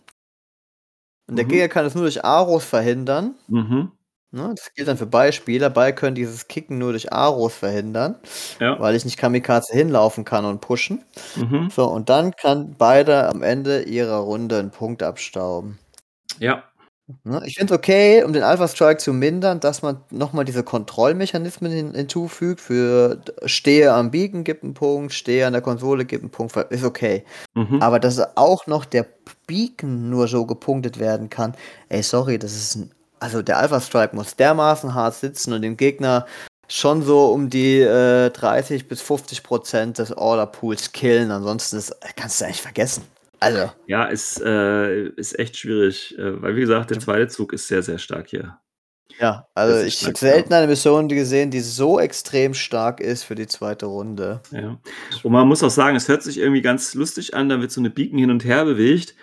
und der Mhm. Gegner kann es nur durch Aros verhindern, Mhm. ne? das gilt dann für beide Spieler, beide können dieses Kicken nur durch Aros verhindern, Ja. weil ich nicht Kamikaze hinlaufen kann und pushen, Mhm. so, und dann kann beide am Ende ihrer Runde einen Punkt abstauben. Ja. Ne? Ich finde es okay, um den Alpha Strike zu mindern, dass man nochmal diese Kontrollmechanismen hin hinzufügt für stehe am Beacon, gib 'n Punkt, stehe an der Konsole, gib 'n Punkt, ist okay. Mhm. Aber dass auch noch der Beacon nur so gepunktet werden kann, ey, sorry, das ist 'n also der Alpha Strike muss dermaßen hart sitzen und den Gegner schon so um die, äh, 30 bis 50% des Order Pools killen, ansonsten das kannst du eigentlich vergessen. Also. Ja, ist, äh, ist echt schwierig, äh, weil wie gesagt, der zweite Zug ist sehr, sehr stark hier. Ja, also ich habe selten eine Mission gesehen, die so extrem stark ist für die zweite Runde. Ja. Und man muss auch sagen, es hört sich irgendwie ganz lustig an, da wird so eine Beacon hin und her bewegt,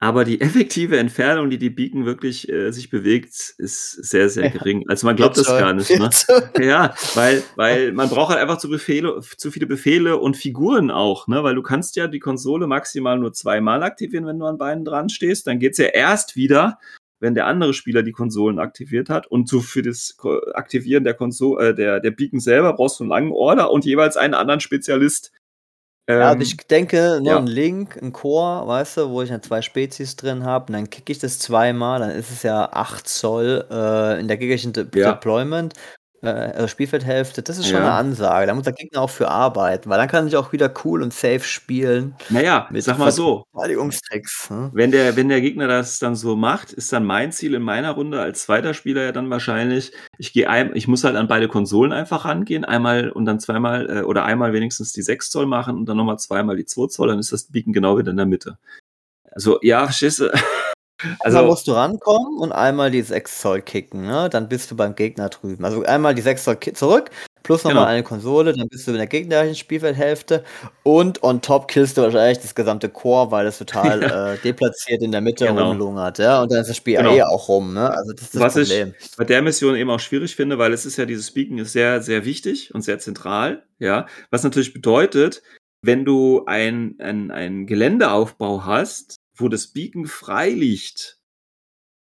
aber die effektive Entfernung, die die Beacon wirklich, äh, sich bewegt, ist sehr, sehr gering. Also, man glaubt das gar nicht, ne? Ja, weil weil man braucht halt einfach zu Befehle zu viele Befehle und Figuren auch, ne? Weil du kannst ja die Konsole maximal nur zweimal aktivieren, wenn du an beiden dran stehst. Dann geht's ja erst wieder, wenn der andere Spieler die Konsolen aktiviert hat. Und so für das Aktivieren der Konsole äh, der der Beacon selber brauchst du einen langen Order und jeweils einen anderen Spezialist. Ja, Ähm, und ich denke, nur ja. ein Link, ein Core, weißt du, wo ich dann zwei Spezies drin habe, und dann kicke ich das zweimal, dann ist es ja 8 Zoll äh, in der gegnerischen De Ja. Deployment, äh, also Spielfeldhälfte. Das ist schon Ja. eine Ansage. Da muss der Gegner auch für arbeiten, weil dann kann ich auch wieder cool und safe spielen na ja, mit sag mal so, Verteidigungstricks. Ne? Wenn der, wenn der Gegner das dann so macht, ist dann mein Ziel in meiner Runde als zweiter Spieler ja dann wahrscheinlich, ich gehe ein, ich muss halt an beide Konsolen einfach rangehen, einmal und dann zweimal äh, oder einmal wenigstens die 6 Zoll machen und dann nochmal zweimal die 2 Zoll, dann ist das Beacon genau wieder in der Mitte. Also, ja, verstehst du? Also Also, musst du rankommen und einmal die 6 Zoll kicken, ne? Dann bist du beim Gegner drüben. Also einmal die 6 Zoll zurück, plus nochmal Genau. eine Konsole, dann bist du in der gegnerischen Spielfeldhälfte und on top killst du wahrscheinlich das gesamte Core, weil es total äh, deplatziert in der Mitte Genau. rumlungert, ja? Und dann ist das Spiel Genau. eh auch rum, ne? Also das ist das Was ich- Problem. bei der Mission eben auch schwierig finde, weil es ist ja dieses Beacon ist sehr, sehr wichtig und sehr zentral, ja. Was natürlich bedeutet, wenn du ein, ein, ein Geländeaufbau hast, wo das Beacon frei liegt,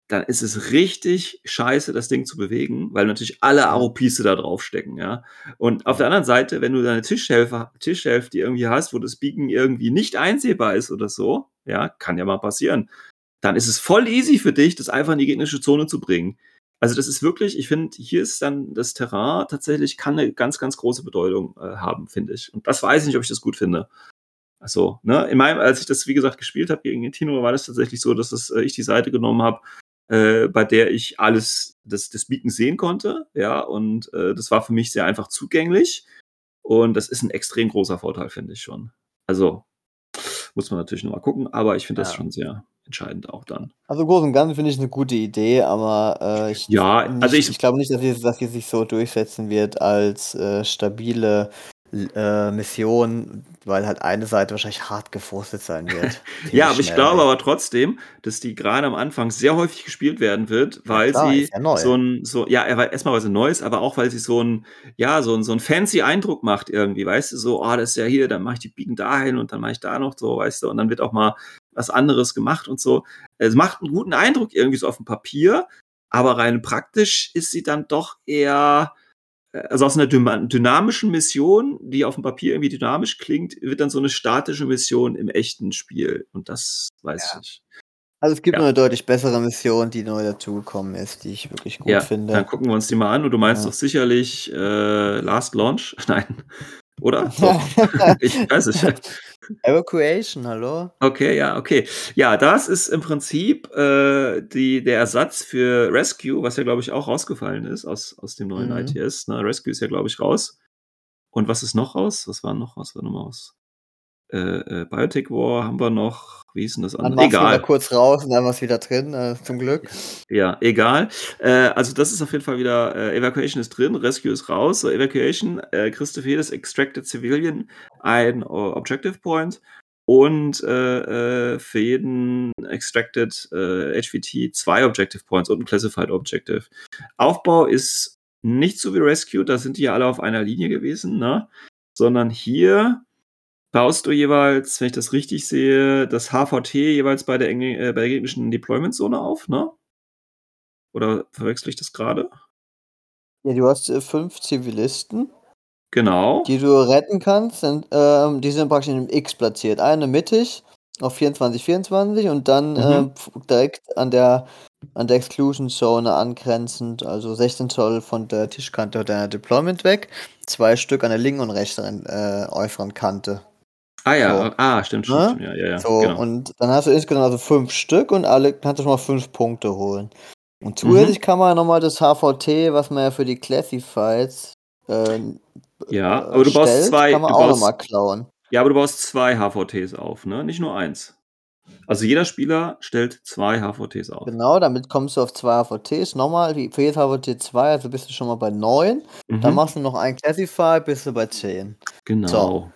dann ist es richtig scheiße, das Ding zu bewegen, weil natürlich alle Ja. Aropiste da draufstecken, ja. Und auf der anderen Seite, wenn du da eine Tischhälfte, Tischhälfte irgendwie hast, wo das Beacon irgendwie nicht einsehbar ist oder so, ja, kann ja mal passieren, dann ist es voll easy für dich, das einfach in die gegnerische Zone zu bringen. Also das ist wirklich, ich finde, hier ist dann das Terrain tatsächlich, kann eine ganz, ganz große Bedeutung äh, haben, finde ich. Und das weiß ich nicht, ob ich das gut finde. Also, ne, in meinem, als ich das, wie gesagt, gespielt habe gegen Tino, war das tatsächlich so, dass das, äh, ich die Seite genommen habe, äh, bei der ich alles das, das Beacon sehen konnte, ja, und äh, das war für mich sehr einfach zugänglich. Und das ist ein extrem großer Vorteil, finde ich schon. Also, muss man natürlich nochmal gucken, aber ich finde das Ja. schon sehr entscheidend auch dann. Also im Großen und Ganzen finde ich eine gute Idee, aber äh, ich, Ja, nicht, also ich, ich- glaube nicht, dass sie, dass sie sich so durchsetzen wird als äh, stabile äh, Mission, weil halt eine Seite wahrscheinlich hart gefrustet sein wird. Ja, aber ich glaube aber trotzdem, dass die gerade am Anfang sehr häufig gespielt werden wird, weil klar, sie ist ja neu. so ein, so, ja, er war erstmal was Neues, aber auch weil sie so ein, ja, so ein, so ein fancy Eindruck macht irgendwie, weißt du, so, oh, das ist ja hier, dann mache ich die Biegen dahin und dann mache ich da noch so, weißt du, und dann wird auch mal was anderes gemacht und so. Es macht einen guten Eindruck irgendwie so auf dem Papier, aber rein praktisch ist sie dann doch eher, also aus einer dynamischen Mission, die auf dem Papier irgendwie dynamisch klingt, wird dann so eine statische Mission im echten Spiel. Und das weiß Ja. ich. Also es gibt Ja. noch eine deutlich bessere Mission, die neu dazugekommen ist, die ich wirklich gut ja, finde. dann gucken wir uns die mal an. Und du meinst doch sicherlich äh, Last Launch? Nein. Oder? Doch. ich weiß nicht. Evacuation, hallo? Okay, ja, okay. Ja, das ist im Prinzip äh, die, der Ersatz für Rescue, was ja, glaube ich, auch rausgefallen ist aus, aus dem neuen Mhm. ITS. Ne? Rescue ist ja, glaube ich, raus. Und was ist noch raus? Was war noch? Was war noch mal raus? Äh, äh, Biotech War haben wir noch. Wie hieß denn das Dann an? machst du wieder Egal. kurz raus und dann was wieder drin, äh, zum Glück. Ja, egal. Äh, also das ist auf jeden Fall wieder, äh, Evacuation ist drin, Rescue ist raus. So, Evacuation, äh, jedes Extracted Civilian ein äh, Objective Point und äh, äh, für jeden Extracted äh, HVT zwei Objective Points und ein Classified Objective. Aufbau ist nicht so wie Rescue, da sind die ja alle auf einer Linie gewesen, ne? sondern hier baust du jeweils, wenn ich das richtig sehe, das HVT jeweils bei der, Engl äh, bei der gegnerischen Deployment-Zone auf, ne? Oder verwechsel ich das gerade? Ja, du hast äh, fünf Zivilisten, Genau. die du retten kannst. Und, ähm, die sind praktisch in einem X platziert. Eine mittig auf 24, 24 und dann Mhm. äh, direkt an der an der Exclusion Zone angrenzend, also 16 Zoll von der Tischkante deiner Deployment weg, zwei Stück an der linken und rechten äh, äußeren Kante. Ah ja, So. ah, stimmt, stimmt, Ne? stimmt. Ja, ja, ja. So, genau. und dann hast du insgesamt also fünf Stück und alle kannst du schon mal fünf Punkte holen. Und Mhm. zusätzlich kann man nochmal das HVT, was man ja für die Classifieds äh, Ja, äh, aber du baust stellt, zwei, kann man auch baust- nochmal klauen. Ja, aber du baust zwei HVTs auf, ne? Nicht nur eins. Also jeder Spieler stellt zwei HVTs auf. Genau, damit kommst du auf zwei HVTs. Nochmal, wie- für jedes HVT zwei, also bist du schon mal bei neun. Dann Mhm, machst du noch ein Classify, bist du bei zehn. genau. So,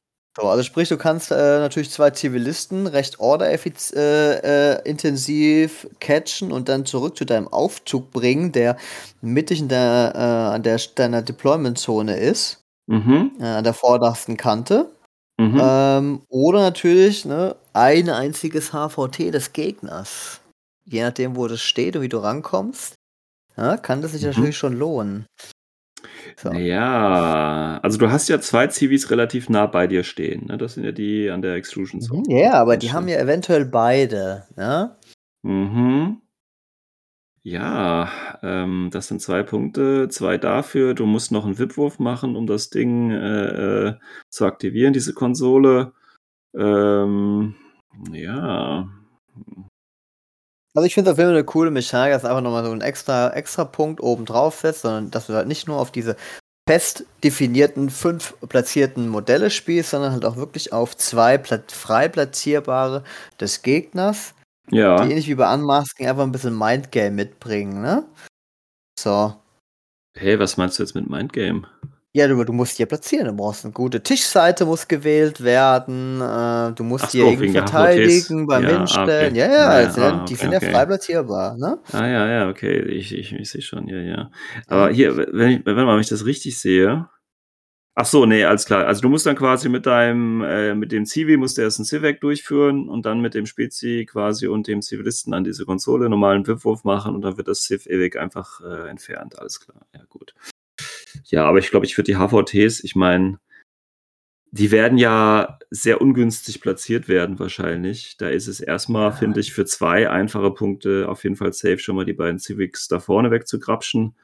also sprich, du kannst äh, natürlich zwei Zivilisten recht order-intensiv äh, äh, intensiv catchen und dann zurück zu deinem Aufzug bringen, der mittig in der, äh, an der deiner Deployment-Zone ist, Mhm, äh, an der vordersten Kante. mhm. Ähm, oder natürlich ne, ein einziges HVT des Gegners. Je nachdem, wo das steht und wie du rankommst, ja, kann das sich Mhm. natürlich schon lohnen. So. Ja, also du hast ja zwei Civis relativ nah bei dir stehen. Ne? Das sind ja die an der Extrusion Zone. Mhm, Ja, aber die haben ja eventuell beide. Ja? Mhm. Ja, ähm, das sind zwei Punkte, zwei dafür. Du musst noch einen VIP-Wurf machen, um das Ding äh, äh, zu aktivieren, diese Konsole. Ähm, ja. Also ich finde es auf jeden Fall eine coole Mechanik, dass einfach nochmal so ein extra, extra Punkt oben drauf setzt, sondern dass du halt nicht nur auf diese fest definierten fünf platzierten Modelle spielst, sondern halt auch wirklich auf zwei plat frei platzierbare des Gegners, Ja. die ähnlich wie bei Unmasking einfach ein bisschen Mindgame mitbringen, ne? So. Hey, was meinst du jetzt mit Mindgame? Ja, du, du musst hier platzieren, du brauchst eine gute Tischseite, muss gewählt werden, äh, du musst Ach hier so, irgendwie verteidigen beim Ja, ah, Hinstellen. okay. Ja, ja, Ja, also, ah, die okay, sind ja okay. frei platzierbar, ne? Ah ja, ja, okay, ich, ich, ich sehe schon, ja, ja. Aber hier, wenn ich, wenn ich das richtig sehe. Ach so, nee, alles klar. Also du musst dann quasi mit deinem, äh, mit dem Zivi musst du erst einen Civac durchführen und dann mit dem Spezi quasi und dem Zivilisten an diese Konsole normalen WIP-Wurf machen und dann wird das Civ ewig einfach äh, entfernt. Alles klar, ja gut. Ja, aber ich glaube, ich würde die HVTs, ich meine, die werden ja sehr ungünstig platziert werden wahrscheinlich. Da ist es erstmal, finde ich, für zwei einfache Punkte auf jeden Fall safe, schon mal die beiden Civics da vorne wegzugrapschen.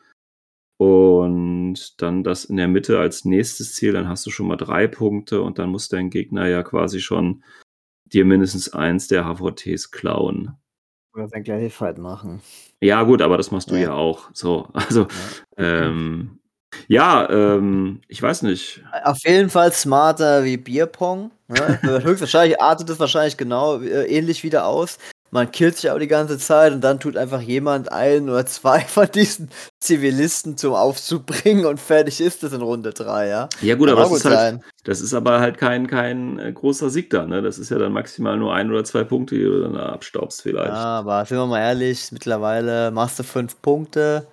Und dann das in der Mitte als nächstes Ziel, dann hast du schon mal drei Punkte und dann muss dein Gegner ja quasi schon dir mindestens eins der HVTs klauen. Oder sein Classified machen. Ja, gut, aber das machst du ja, Ja. auch. So, also, ähm, ja, ähm, ich weiß nicht. Auf jeden Fall smarter wie Bierpong. Ne? Höchstwahrscheinlich artet es wahrscheinlich genau äh, ähnlich wieder aus. Man killt sich auch die ganze Zeit und dann tut einfach jemand ein oder zwei von diesen Zivilisten zum Aufzug bringen und fertig ist es in Runde 3, ja. Ja, gut, Kann aber das ist, halt, das ist aber halt kein, kein äh, großer Sieg da, ne? Das ist ja dann maximal nur ein oder zwei Punkte, die du dann da abstaubst vielleicht. Ja, aber sind wir mal ehrlich, mittlerweile machst du fünf Punkte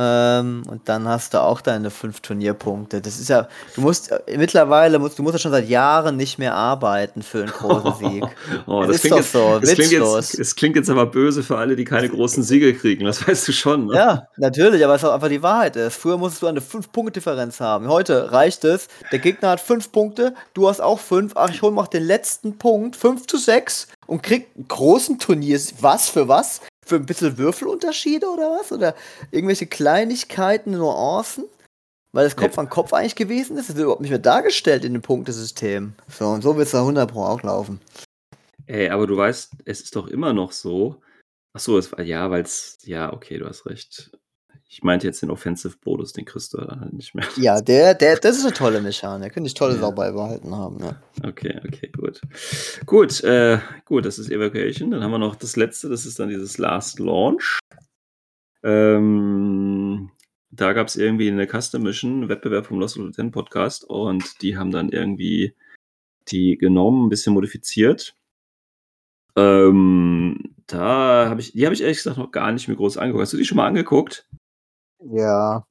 ähm, und dann hast du auch deine fünf Turnierpunkte. Das ist ja, du musst äh, mittlerweile, musst, du musst ja schon seit Jahren nicht mehr arbeiten für einen großen Sieg. Oh, Das das, ist klingt jetzt, so, das, klingt witzlos. jetzt, das klingt jetzt aber böse für alle, die keine großen Siege kriegen. Das weißt du schon. Ne? Ja, natürlich, aber es ist auch einfach die Wahrheit ist. Früher musstest du eine 5-Punkte-Differenz haben. Heute reicht es, der Gegner hat 5 Punkte, du hast auch 5, ach, ich hol noch den letzten Punkt, 5 zu 6 und krieg einen großen Turnier. Was für was? Für ein bisschen Würfelunterschiede oder was? Oder irgendwelche Kleinigkeiten, Nuancen? Weil das Kopf an Kopf eigentlich gewesen ist, das ist überhaupt nicht mehr dargestellt in dem Punktesystem. So, und so wird es da 100 Pro auch laufen. Ey, aber du weißt, es ist doch immer noch so. Ach so, es war ja, weil es ja, okay, du hast recht. Ich meinte jetzt den Offensive-Bonus, den kriegst du dann halt nicht mehr. Ja, der, der, das ist eine tolle Mechanik. Könnte ich tolle Ja. Sau beibehalten haben, ja. Okay, okay, gut. Gut, äh, gut, das ist Evacuation. Dann haben wir noch das letzte, das ist dann dieses Last Launch. Ähm, da gab es irgendwie eine Custom Mission, einen Wettbewerb vom Lost Ten Podcast und die haben dann irgendwie die genommen, ein bisschen modifiziert. Ähm, da habe ich, die habe ich ehrlich gesagt noch gar nicht mir groß angeguckt. Hast du die schon mal angeguckt? Ja.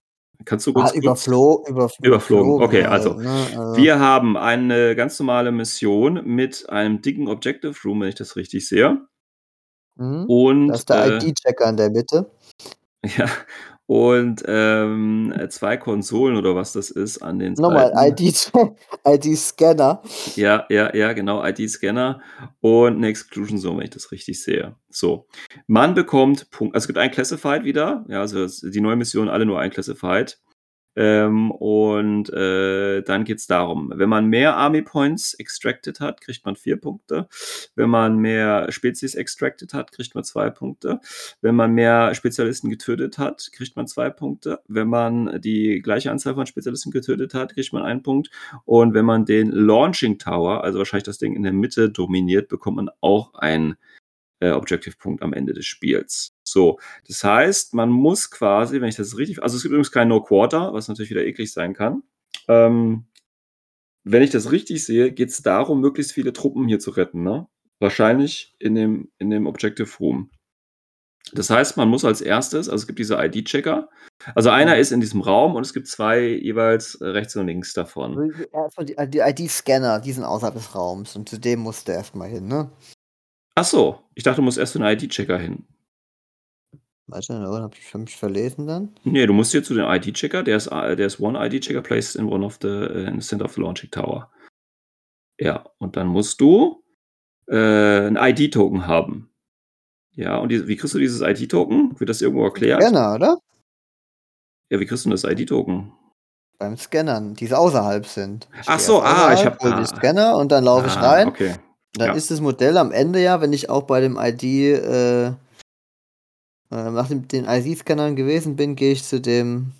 Kannst du Ah, kurz, kurz überflo überf Überflogen, okay, also, ne? also Wir haben eine ganz normale Mission mit einem dicken Objective Room, wenn ich das richtig sehe. mhm. Und da ist der äh, ID-Checker in der Mitte. ja, und ähm, zwei Konsolen oder was das ist an den Nochmal, Seiten. ID, ID-Scanner. Ja, ja, ja, genau, ID-Scanner und eine Exclusion Zone, wenn ich das richtig sehe. So, man bekommt Punkt, also es gibt ein Classified wieder, ja, also die neue Mission alle nur ein Classified. Ähm, und äh, dann geht's darum, wenn man mehr Army Points extracted hat, kriegt man vier Punkte. Wenn man mehr Spezies extracted hat, kriegt man zwei Punkte. Wenn man mehr Spezialisten getötet hat, kriegt man zwei Punkte. Wenn man die gleiche Anzahl von Spezialisten getötet hat, kriegt man einen Punkt. Und wenn man den Launching Tower, also wahrscheinlich das Ding in der Mitte dominiert, bekommt man auch einen äh, Objective-Punkt am Ende des Spiels. So, das heißt, man muss quasi, wenn ich das richtig, also es gibt übrigens kein No Quarter, was natürlich wieder eklig sein kann. Ähm, wenn ich das richtig sehe, geht es darum, möglichst viele Truppen hier zu retten, ne? Wahrscheinlich in dem, in dem Objective Room. Das heißt, man muss als erstes, also es gibt diese ID-Checker. Also einer ist in diesem Raum und es gibt zwei jeweils äh, rechts und links davon. Erstmal die, die ID-Scanner, die sind außerhalb des Raums und zu dem musst du erstmal hin, ne? Ach so, ich dachte, du musst erst zu einem ID-Checker hin. Warte, oder hab ich hab mich verlesen dann? Nee, du musst hier zu dem ID-Checker, der ist, äh, der ist one ID-Checker placed in one of the, äh, in the center of the launching tower. Ja, und dann musst du äh, ein ID-Token haben. Ja, und die, wie kriegst du dieses ID-Token? Wird das irgendwo erklärt? Scanner, oder? Ja, wie kriegst du denn das ID-Token? Beim Scannern, die außerhalb sind. Ich Ach so, ah, ich außerhalb, hab- hol ah. die Scanner und dann laufe ich Ah, rein. Okay. Dann Ja. ist das Modell am Ende ja, wenn ich auch bei dem ID, äh, äh, nach dem, den ID-Scannern gewesen bin, gehe ich zu dem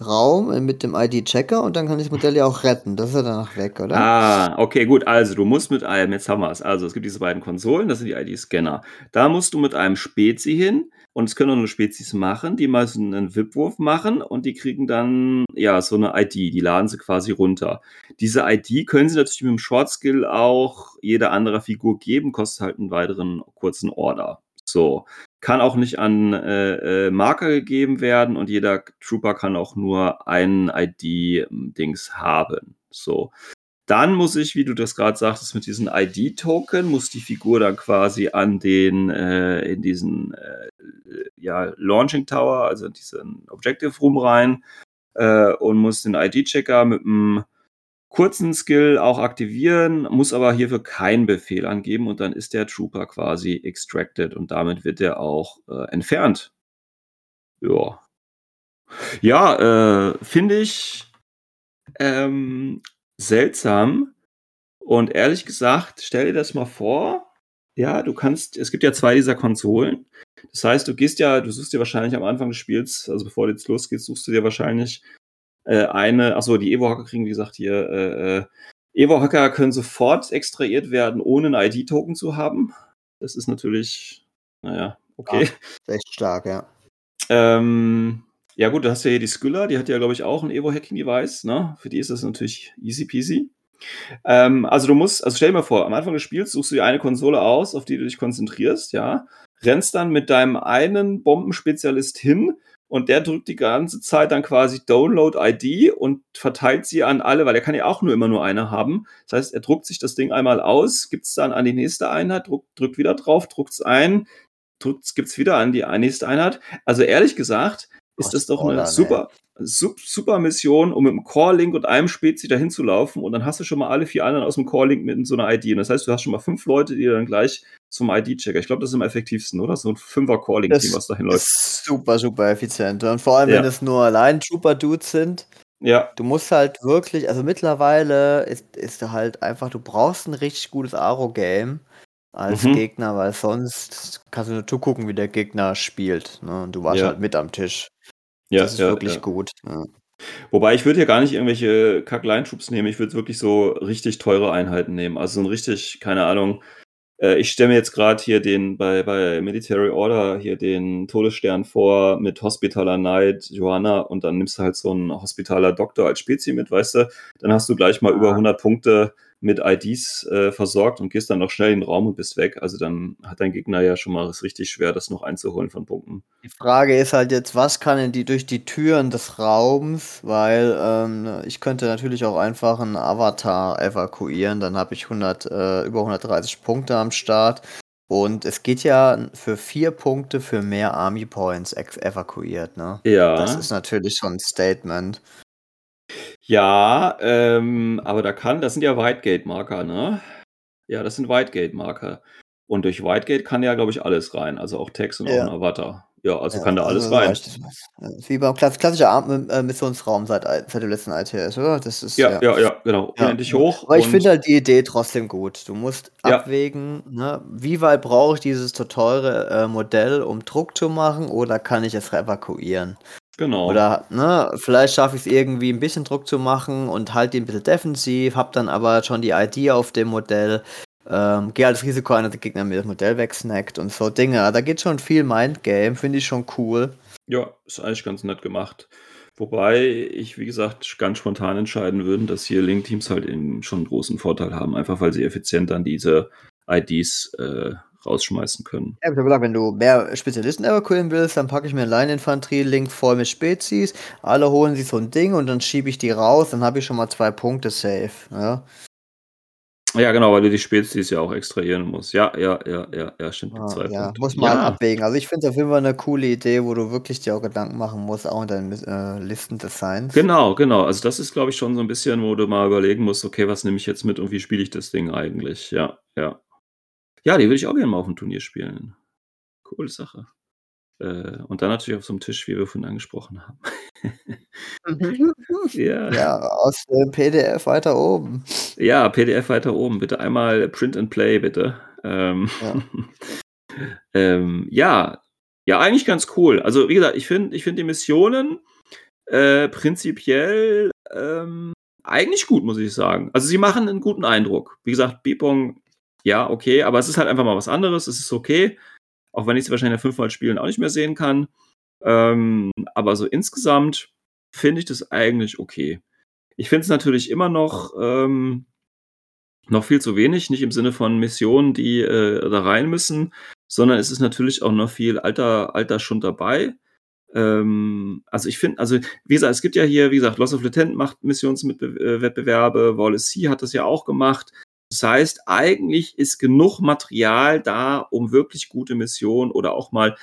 Raum mit dem ID-Checker und dann kann ich das Modell ja auch retten. Das ist ja danach weg, oder? Ah, okay, gut. Also, du musst mit einem, jetzt haben wir es. Also, es gibt diese beiden Konsolen, das sind die ID-Scanner. Da musst du mit einem Spezi hin und es können nur Spezies machen, die so einen VIP-Wurf machen und die kriegen dann, ja, so eine ID. Die laden sie quasi runter. Diese ID können sie natürlich mit dem Short-Skill auch jeder anderer Figur geben, kostet halt einen weiteren kurzen Order. So. Kann auch nicht an äh, äh, Marker gegeben werden und jeder Trooper kann auch nur einen ID-Dings haben. So. Dann muss ich, wie du das gerade sagtest, mit diesen ID-Token, muss die Figur dann quasi an den, äh, in diesen, äh, ja, Launching Tower, also in diesen Objective Room rein, äh, und muss den ID-Checker mit einem kurzen Skill auch aktivieren, muss aber hierfür keinen Befehl angeben und dann ist der Trooper quasi extracted und damit wird er auch äh, entfernt. Ja. Ja, äh, finde ich ähm, seltsam. Und ehrlich gesagt, stell dir das mal vor. Ja, du kannst, es gibt ja zwei dieser Konsolen. Das heißt, du gehst ja, du suchst dir wahrscheinlich am Anfang des Spiels, also bevor du jetzt losgehst, suchst du dir wahrscheinlich äh, eine, achso, die Evo-Hacker kriegen, wie gesagt, hier, äh, äh, Evo-Hacker können sofort extrahiert werden, ohne einen ID-Token zu haben. Das ist natürlich, naja, okay. Ist echt stark, ja. Ähm, ja gut, da hast du ja hier die Skylla, die hat ja, glaube ich, auch ein Evo-Hacking-Device, ne? Für die ist das natürlich easy peasy. Ähm, also du musst, also stell dir mal vor, am Anfang des Spiels suchst du dir eine Konsole aus, auf die du dich konzentrierst, ja, rennst dann mit deinem einen Bombenspezialist hin und der drückt die ganze Zeit dann quasi Download ID und verteilt sie an alle, weil er kann ja auch nur immer nur eine haben. Das heißt, er druckt sich das Ding einmal aus, gibt es dann an die nächste Einheit, druckt, drückt wieder drauf, druckt es ein, gibt es wieder an die nächste Einheit. Also ehrlich gesagt, ist das doch eine Spoiler, super, sup- super Mission, um mit einem Core-Link und einem Spezi dahin zu laufen und dann hast du schon mal alle vier anderen aus dem Core-Link mit in so einer ID. Und das heißt, du hast schon mal fünf Leute, die dann gleich zum ID-Checker. Ich glaube, das ist am effektivsten, oder? So ein Fünfer-Core-Link-Team, Das was dahin läuft. super, super effizient. Und vor allem, Ja. wenn es nur allein Trooper-Dudes sind, Ja, du musst halt wirklich, also mittlerweile ist, ist halt einfach, du brauchst ein richtig gutes Aro-Game als Mhm. Gegner, weil sonst kannst du nur zugucken, wie der Gegner spielt. Ne? Und du warst Ja. halt mit am Tisch. ja, das ist ja, wirklich ja. gut. Ja. Wobei ich würde hier gar nicht irgendwelche Kack-Line-Troops nehmen. Ich würde wirklich so richtig teure Einheiten nehmen. Also so ein richtig, keine Ahnung. Äh, ich stelle mir jetzt gerade hier den bei, bei Military Order hier den Todesstern vor mit Hospitaler Knight, Johanna und dann nimmst du halt so einen Hospitaler Doktor als Spezie mit, weißt du? Dann hast du gleich mal über 100 Punkte mit IDs äh, versorgt und gehst dann noch schnell in den Raum und bist weg. Also dann hat dein Gegner ja schon mal es richtig schwer, das noch einzuholen von Punkten. Die Frage ist halt jetzt, was kann denn die durch die Türen des Raums, weil ähm, ich könnte natürlich auch einfach einen Avatar evakuieren, dann habe ich 100, äh, über 130 Punkte am Start. Und es geht ja für vier Punkte für mehr Army Points ex evakuiert, ne? Ja. Das ist natürlich schon ein Statement. Ja, ähm, aber da kann, das sind ja Whitegate-Marker, ne? Ja, das sind Whitegate-Marker. Und durch Whitegate kann ja, glaube ich, alles rein. Also auch Text und Ja. auch ein Avatar. Ja, also Ja, kann da alles also rein. Wie beim klass klassischer Arm- äh, Missionsraum seit, seit dem letzten ITS, oder? Das ist Ja, ja, ja, genau. Ja. Unendlich hoch. Aber ich finde halt die Idee trotzdem gut. Du musst abwägen, ne, wie weit brauche ich dieses so teure äh, Modell, um Druck zu machen, oder kann ich es evakuieren? Genau. Oder ne, vielleicht schaffe ich es irgendwie ein bisschen Druck zu machen und halte ihn ein bisschen defensiv, hab dann aber schon die ID auf dem Modell, ähm, gehe halt das Risiko ein, dass der Gegner mir das Modell wegsnackt und so Dinge. Da geht schon viel Mindgame, finde ich schon cool. Ja, ist eigentlich ganz nett gemacht. Wobei ich, wie gesagt, ganz spontan entscheiden würde, dass hier Link-Teams halt schon einen großen Vorteil haben, einfach weil sie effizient dann diese IDs äh, rausschmeißen können. Ja, ich habe gesagt, wenn du mehr Spezialisten evakuieren willst, dann packe ich mir einen Line-Infanterie-Link voll mit Spezies, alle holen sich so ein Ding und dann schiebe ich die raus, dann habe ich schon mal zwei Punkte safe. Ja, Ja, genau, weil du die Spezies ja auch extrahieren musst. Ja, ja, ja, ja, ja, stimmt. Ah, zwei ja Punkten. muss man ja, abwägen. Also ich finde es auf jeden Fall eine coole Idee, wo du wirklich dir auch Gedanken machen musst, auch in deinen äh, Listendesigns. Genau, genau. Also das ist, glaube ich, schon so ein bisschen, wo du mal überlegen musst, okay, was nehme ich jetzt mit und wie spiele ich das Ding eigentlich? Ja, ja. Ja, die würde ich auch gerne mal auf dem Turnier spielen. Coole Sache. Äh, und dann natürlich auf so einem Tisch, wie wir vorhin angesprochen haben. ja. Ja, aus dem PDF weiter oben. Ja, PDF weiter oben. Bitte einmal Print and Play, bitte. Ähm, Ja. ähm, ja. ja, eigentlich ganz cool. Also, wie gesagt, ich finde ich find die Missionen äh, prinzipiell ähm, eigentlich gut, muss ich sagen. Also, sie machen einen guten Eindruck. Wie gesagt, Bipong, ja, okay, aber es ist halt einfach mal was anderes. Es ist okay. Auch wenn ich es wahrscheinlich fünfmal spielen auch nicht mehr sehen kann. Ähm, aber so insgesamt finde ich das eigentlich okay. Ich finde es natürlich immer noch, ähm, noch viel zu wenig, nicht im Sinne von Missionen, die äh, da rein müssen, sondern es ist natürlich auch noch viel alter, alter Schund dabei. Ähm, also ich finde, also wie gesagt, es gibt ja hier, wie gesagt, Loss of Lieutenant macht Missionswettbewerbe, Wallace C hat das ja auch gemacht. Das heißt, eigentlich ist genug Material da, um wirklich gute Missionen oder auch mal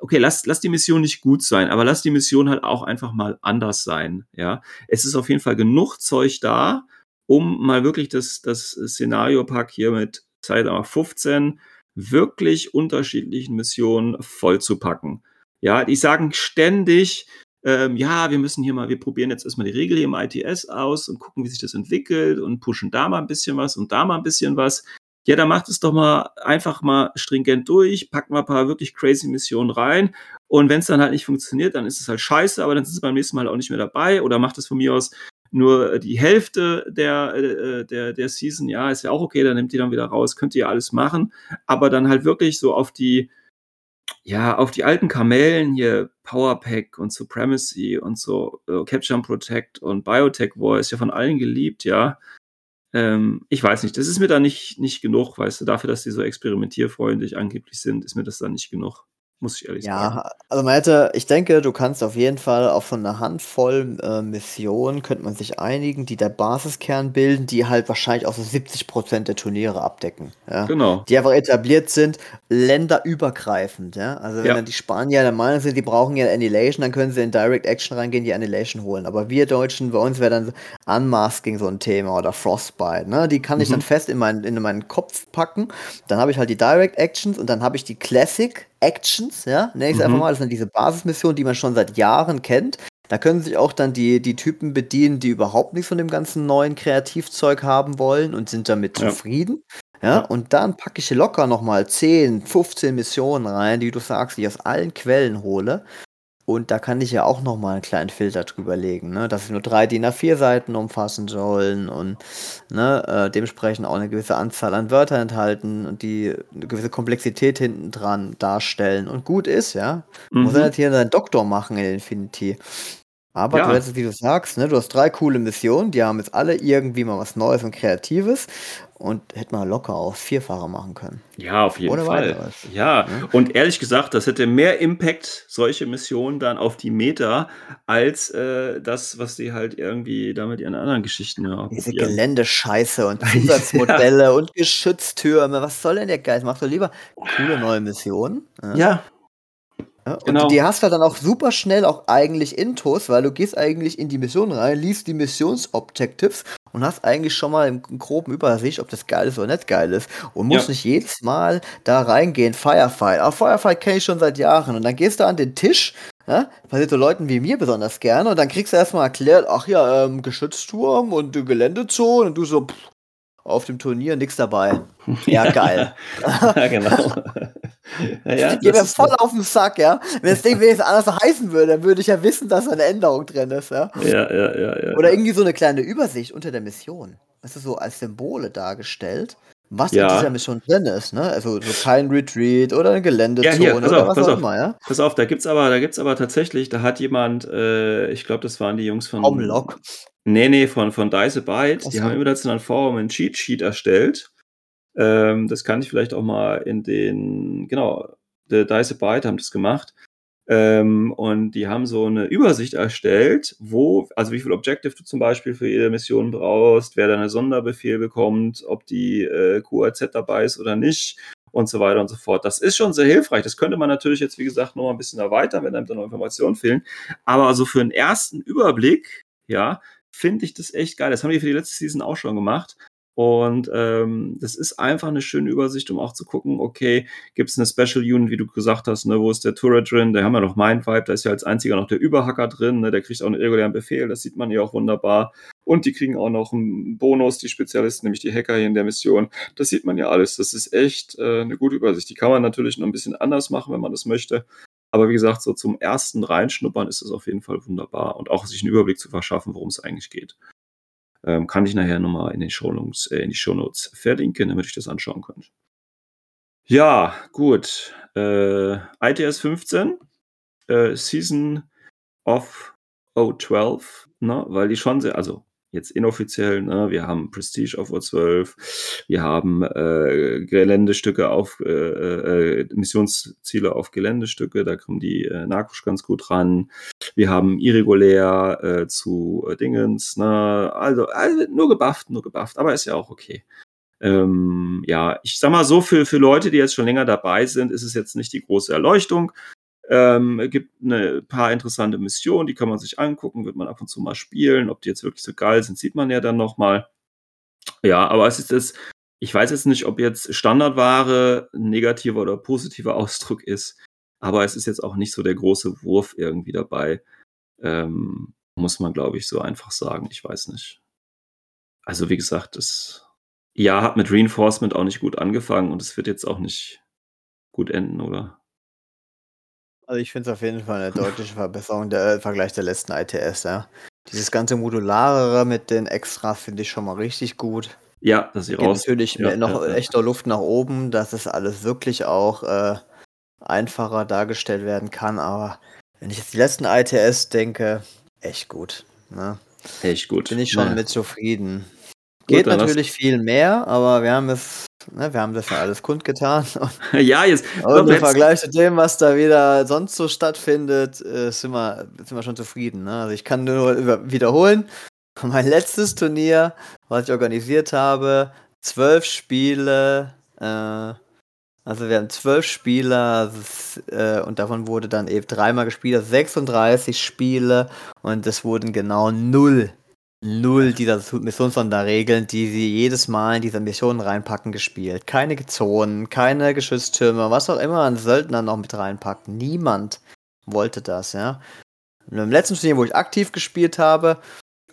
okay, lass, lass die Mission nicht gut sein, aber lass die Mission halt auch einfach mal anders sein. Ja, es ist auf jeden Fall genug Zeug da, um mal wirklich das, das Szenario-Pack hier mit Zeit 15 wirklich unterschiedlichen Missionen vollzupacken. Ja, die sagen ständig, ähm, ja, wir müssen hier mal, wir probieren jetzt erstmal die Regel hier im ITS aus und gucken, wie sich das entwickelt und pushen da mal ein bisschen was und da mal ein bisschen was. Ja, dann macht es doch mal einfach mal stringent durch, packt mal ein paar wirklich crazy Missionen rein. Und wenn es dann halt nicht funktioniert, dann ist es halt scheiße, aber dann sind sie beim nächsten Mal auch nicht mehr dabei oder macht es von mir aus nur die Hälfte der, äh, der, der Season. Ja, ist ja auch okay, dann nimmt die dann wieder raus, könnt ihr alles machen. Aber dann halt wirklich so auf die, ja, auf die alten Kamellen hier, Powerpack und Supremacy und so, äh, Capture and Protect und Biotech ist ja von allen geliebt, ja. Ähm, ich weiß nicht, das ist mir da nicht, nicht genug, weißt du, dafür, dass die so experimentierfreundlich angeblich sind, ist mir das da nicht genug. Muss ich ehrlich sagen. Ja, also man hätte, ich denke, du kannst auf jeden Fall auf so eine Handvoll äh, Missionen, könnte man sich einigen, die der Basiskern bilden, die halt wahrscheinlich auch so 70% der Turniere abdecken. Ja? Genau. Die einfach etabliert sind, länderübergreifend. Ja? Also wenn Ja. dann die Spanier der Meinung sind, die brauchen ja Annihilation, dann können sie in Direct Action reingehen, die Annihilation holen. Aber wir Deutschen, bei uns wäre dann Unmasking so ein Thema oder Frostbite. Ne? Die kann ich dann Mhm. fest in, mein, in meinen Kopf packen. Dann habe ich halt die Direct Actions und dann habe ich die Classic Actions, ja, nenne ich es Mhm. einfach mal. Das sind diese Basismissionen, die man schon seit Jahren kennt. Da können sich auch dann die, die Typen bedienen, die überhaupt nichts von dem ganzen neuen Kreativzeug haben wollen und sind damit Ja. zufrieden. Ja, Ja. und dann packe ich locker nochmal 10, 15 Missionen rein, die du sagst, die ich aus allen Quellen hole. Und da kann ich ja auch nochmal einen kleinen Filter drüber legen, ne? dass sie nur drei DIN A4 Seiten umfassen sollen und ne, äh, dementsprechend auch eine gewisse Anzahl an Wörtern enthalten und die eine gewisse Komplexität hinten dran darstellen und gut ist, ja. Muss er Mhm. hier seinen Doktor machen in Infinity. Aber Ja. du hättest, wie du sagst, ne, du hast drei coole Missionen, die haben jetzt alle irgendwie mal was Neues und Kreatives und hätte man locker auch Vierfahrer machen können. Ja, auf jeden Oder Fall. weiteres. Ja, Ne? und ehrlich gesagt, das hätte mehr Impact, solche Missionen dann auf die Meta, als äh, das, was die halt irgendwie da mit ihren anderen Geschichten ja, Diese probieren. Geländescheiße und Zusatzmodelle und Geschütztürme. Was soll denn der Geist? Mach doch lieber coole neue Missionen. Ja. Ja, und Genau. die hast du dann auch super schnell auch eigentlich intus, weil du gehst eigentlich in die Mission rein, liest die Missionsobjectives und hast eigentlich schon mal im groben Übersicht, ob das geil ist oder nicht geil ist. Und musst Ja. nicht jedes Mal da reingehen, Firefight. Aber Firefight kenne ich schon seit Jahren. Und dann gehst du an den Tisch, ja, passiert so Leuten wie mir besonders gerne, und dann kriegst du erstmal erklärt, ach ja, ähm, Geschützturm und äh, Geländezone und du so, pff, auf dem Turnier nichts dabei. Ja, geil. ja, genau. ja, ja, Geht das mir voll auf den Sack, ja. Wenn das Ding wenigstens anders heißen würde, dann würde ich ja wissen, dass da eine Änderung drin ist, ja. ja, ja, ja, ja. Oder irgendwie so eine kleine Übersicht unter der Mission. Das ist so als Symbole dargestellt, was Ja. in dieser Mission drin ist, ne? Also so kein Retreat oder eine Ja, Geländezone hier, pass oder auf, was pass auch auf. immer, ja. Pass auf, da gibt's aber, da gibt's aber tatsächlich, da hat jemand, äh, ich glaube, das waren die Jungs von. Comlock. Nee, nee, von, von Dice Byte. Die so. haben im internationalen Forum ein Cheat Sheet erstellt. Ähm, das kann ich vielleicht auch mal in den, genau, der Dice Byte haben das gemacht. Ähm, und die haben so eine Übersicht erstellt, wo, also wie viel Objective du zum Beispiel für jede Mission brauchst, wer da einen Sonderbefehl bekommt, ob die äh, QRZ dabei ist oder nicht und so weiter und so fort. Das ist schon sehr hilfreich. Das könnte man natürlich jetzt, wie gesagt, noch mal ein bisschen erweitern, wenn einem da noch Informationen fehlen. Aber also für einen ersten Überblick, ja, finde ich das echt geil. Das haben die für die letzte Season auch schon gemacht. Und ähm, das ist einfach eine schöne Übersicht, um auch zu gucken, okay, gibt es eine Special Unit, wie du gesagt hast, ne, wo ist der Turret drin? Da haben wir noch Mindvibe, da ist ja als einziger noch der Überhacker drin, ne, der kriegt auch einen regulären Befehl, das sieht man hier auch wunderbar. Und die kriegen auch noch einen Bonus, die Spezialisten, nämlich die Hacker hier in der Mission. Das sieht man ja alles. Das ist echt äh, eine gute Übersicht. Die kann man natürlich noch ein bisschen anders machen, wenn man das möchte. Aber wie gesagt, so zum ersten Reinschnuppern ist es auf jeden Fall wunderbar und auch sich einen Überblick zu verschaffen, worum es eigentlich geht. Ähm, kann ich nachher nochmal in, den Shownotes, äh, in die Shownotes verlinken, damit ich das anschauen könnt. Ja, gut. Äh, ITS 15, äh, Season of 012, ne, weil die schon sehr, also jetzt inoffiziell, ne, wir haben Prestige auf O12, wir haben äh, Geländestücke auf, äh, äh, Missionsziele auf Geländestücke, da kommen die äh, Narkusch ganz gut ran. Wir haben irregulär äh, zu äh, Dingens, ne, also, also nur gebufft, nur gebufft, aber ist ja auch okay. Ähm, ja, ich sag mal so, für, für Leute, die jetzt schon länger dabei sind, ist es jetzt nicht die große Erleuchtung. Ähm, gibt ein paar interessante Missionen, die kann man sich angucken, wird man ab und zu mal spielen. Ob die jetzt wirklich so geil sind, sieht man ja dann nochmal. Ja, aber es ist das, ich weiß jetzt nicht, ob jetzt Standardware ein negativer oder positiver Ausdruck ist, aber es ist jetzt auch nicht so der große Wurf irgendwie dabei. Ähm, muss man, glaube ich, so einfach sagen. Ich weiß nicht. Also, wie gesagt, das Jahr hat mit Reinforcement auch nicht gut angefangen und es wird jetzt auch nicht gut enden, oder? Also ich finde es auf jeden Fall eine deutliche Verbesserung der äh, Vergleich der letzten ITS, ja. Dieses ganze Modularere mit den Extras finde ich schon mal richtig gut. Ja, dass sie Geht raus. natürlich ja, noch ja, ja. echter Luft nach oben, dass es alles wirklich auch äh, einfacher dargestellt werden kann. Aber wenn ich jetzt die letzten ITS denke, echt gut. Ne? Echt gut. Bin ich schon mit zufrieden. Gut, Geht lass- natürlich viel mehr, aber wir haben es, ne, wir haben das ja alles kundgetan. ja, jetzt. Und im Vergleich zu dem, was da wieder sonst so stattfindet, äh, sind, wir, sind wir schon zufrieden. Ne? Also ich kann nur wiederholen. Mein letztes Turnier, was ich organisiert habe, zwölf Spiele, äh, also wir haben zwölf Spieler das, äh, und davon wurde dann eben dreimal gespielt, also 36 Spiele und es wurden genau null, null dieser Missionssonderregeln, die sie jedes Mal in diese Missionen reinpacken, gespielt. Keine Zonen, keine Geschütztürme, was auch immer an Söldner noch mit reinpackt. Niemand wollte das, ja. Und im letzten Turnier, wo ich aktiv gespielt habe,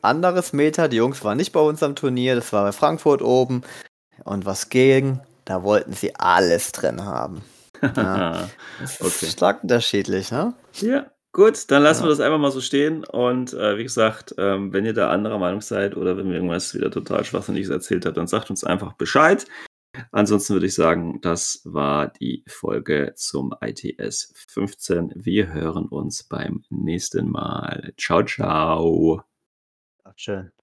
anderes Meta, die Jungs waren nicht bei uns am Turnier, das war bei Frankfurt oben. Und was ging? Da wollten sie alles drin haben. Ja. Okay. stark unterschiedlich, ne? Ja, Gut, dann lassen ja. wir das einfach mal so stehen. Und äh, wie gesagt, ähm, wenn ihr da anderer Meinung seid oder wenn mir irgendwas wieder total Schwachsinniges erzählt habt, dann sagt uns einfach Bescheid. Ansonsten würde ich sagen, das war die Folge zum ITS 15. Wir hören uns beim nächsten Mal. Ciao, ciao. Ach, schön.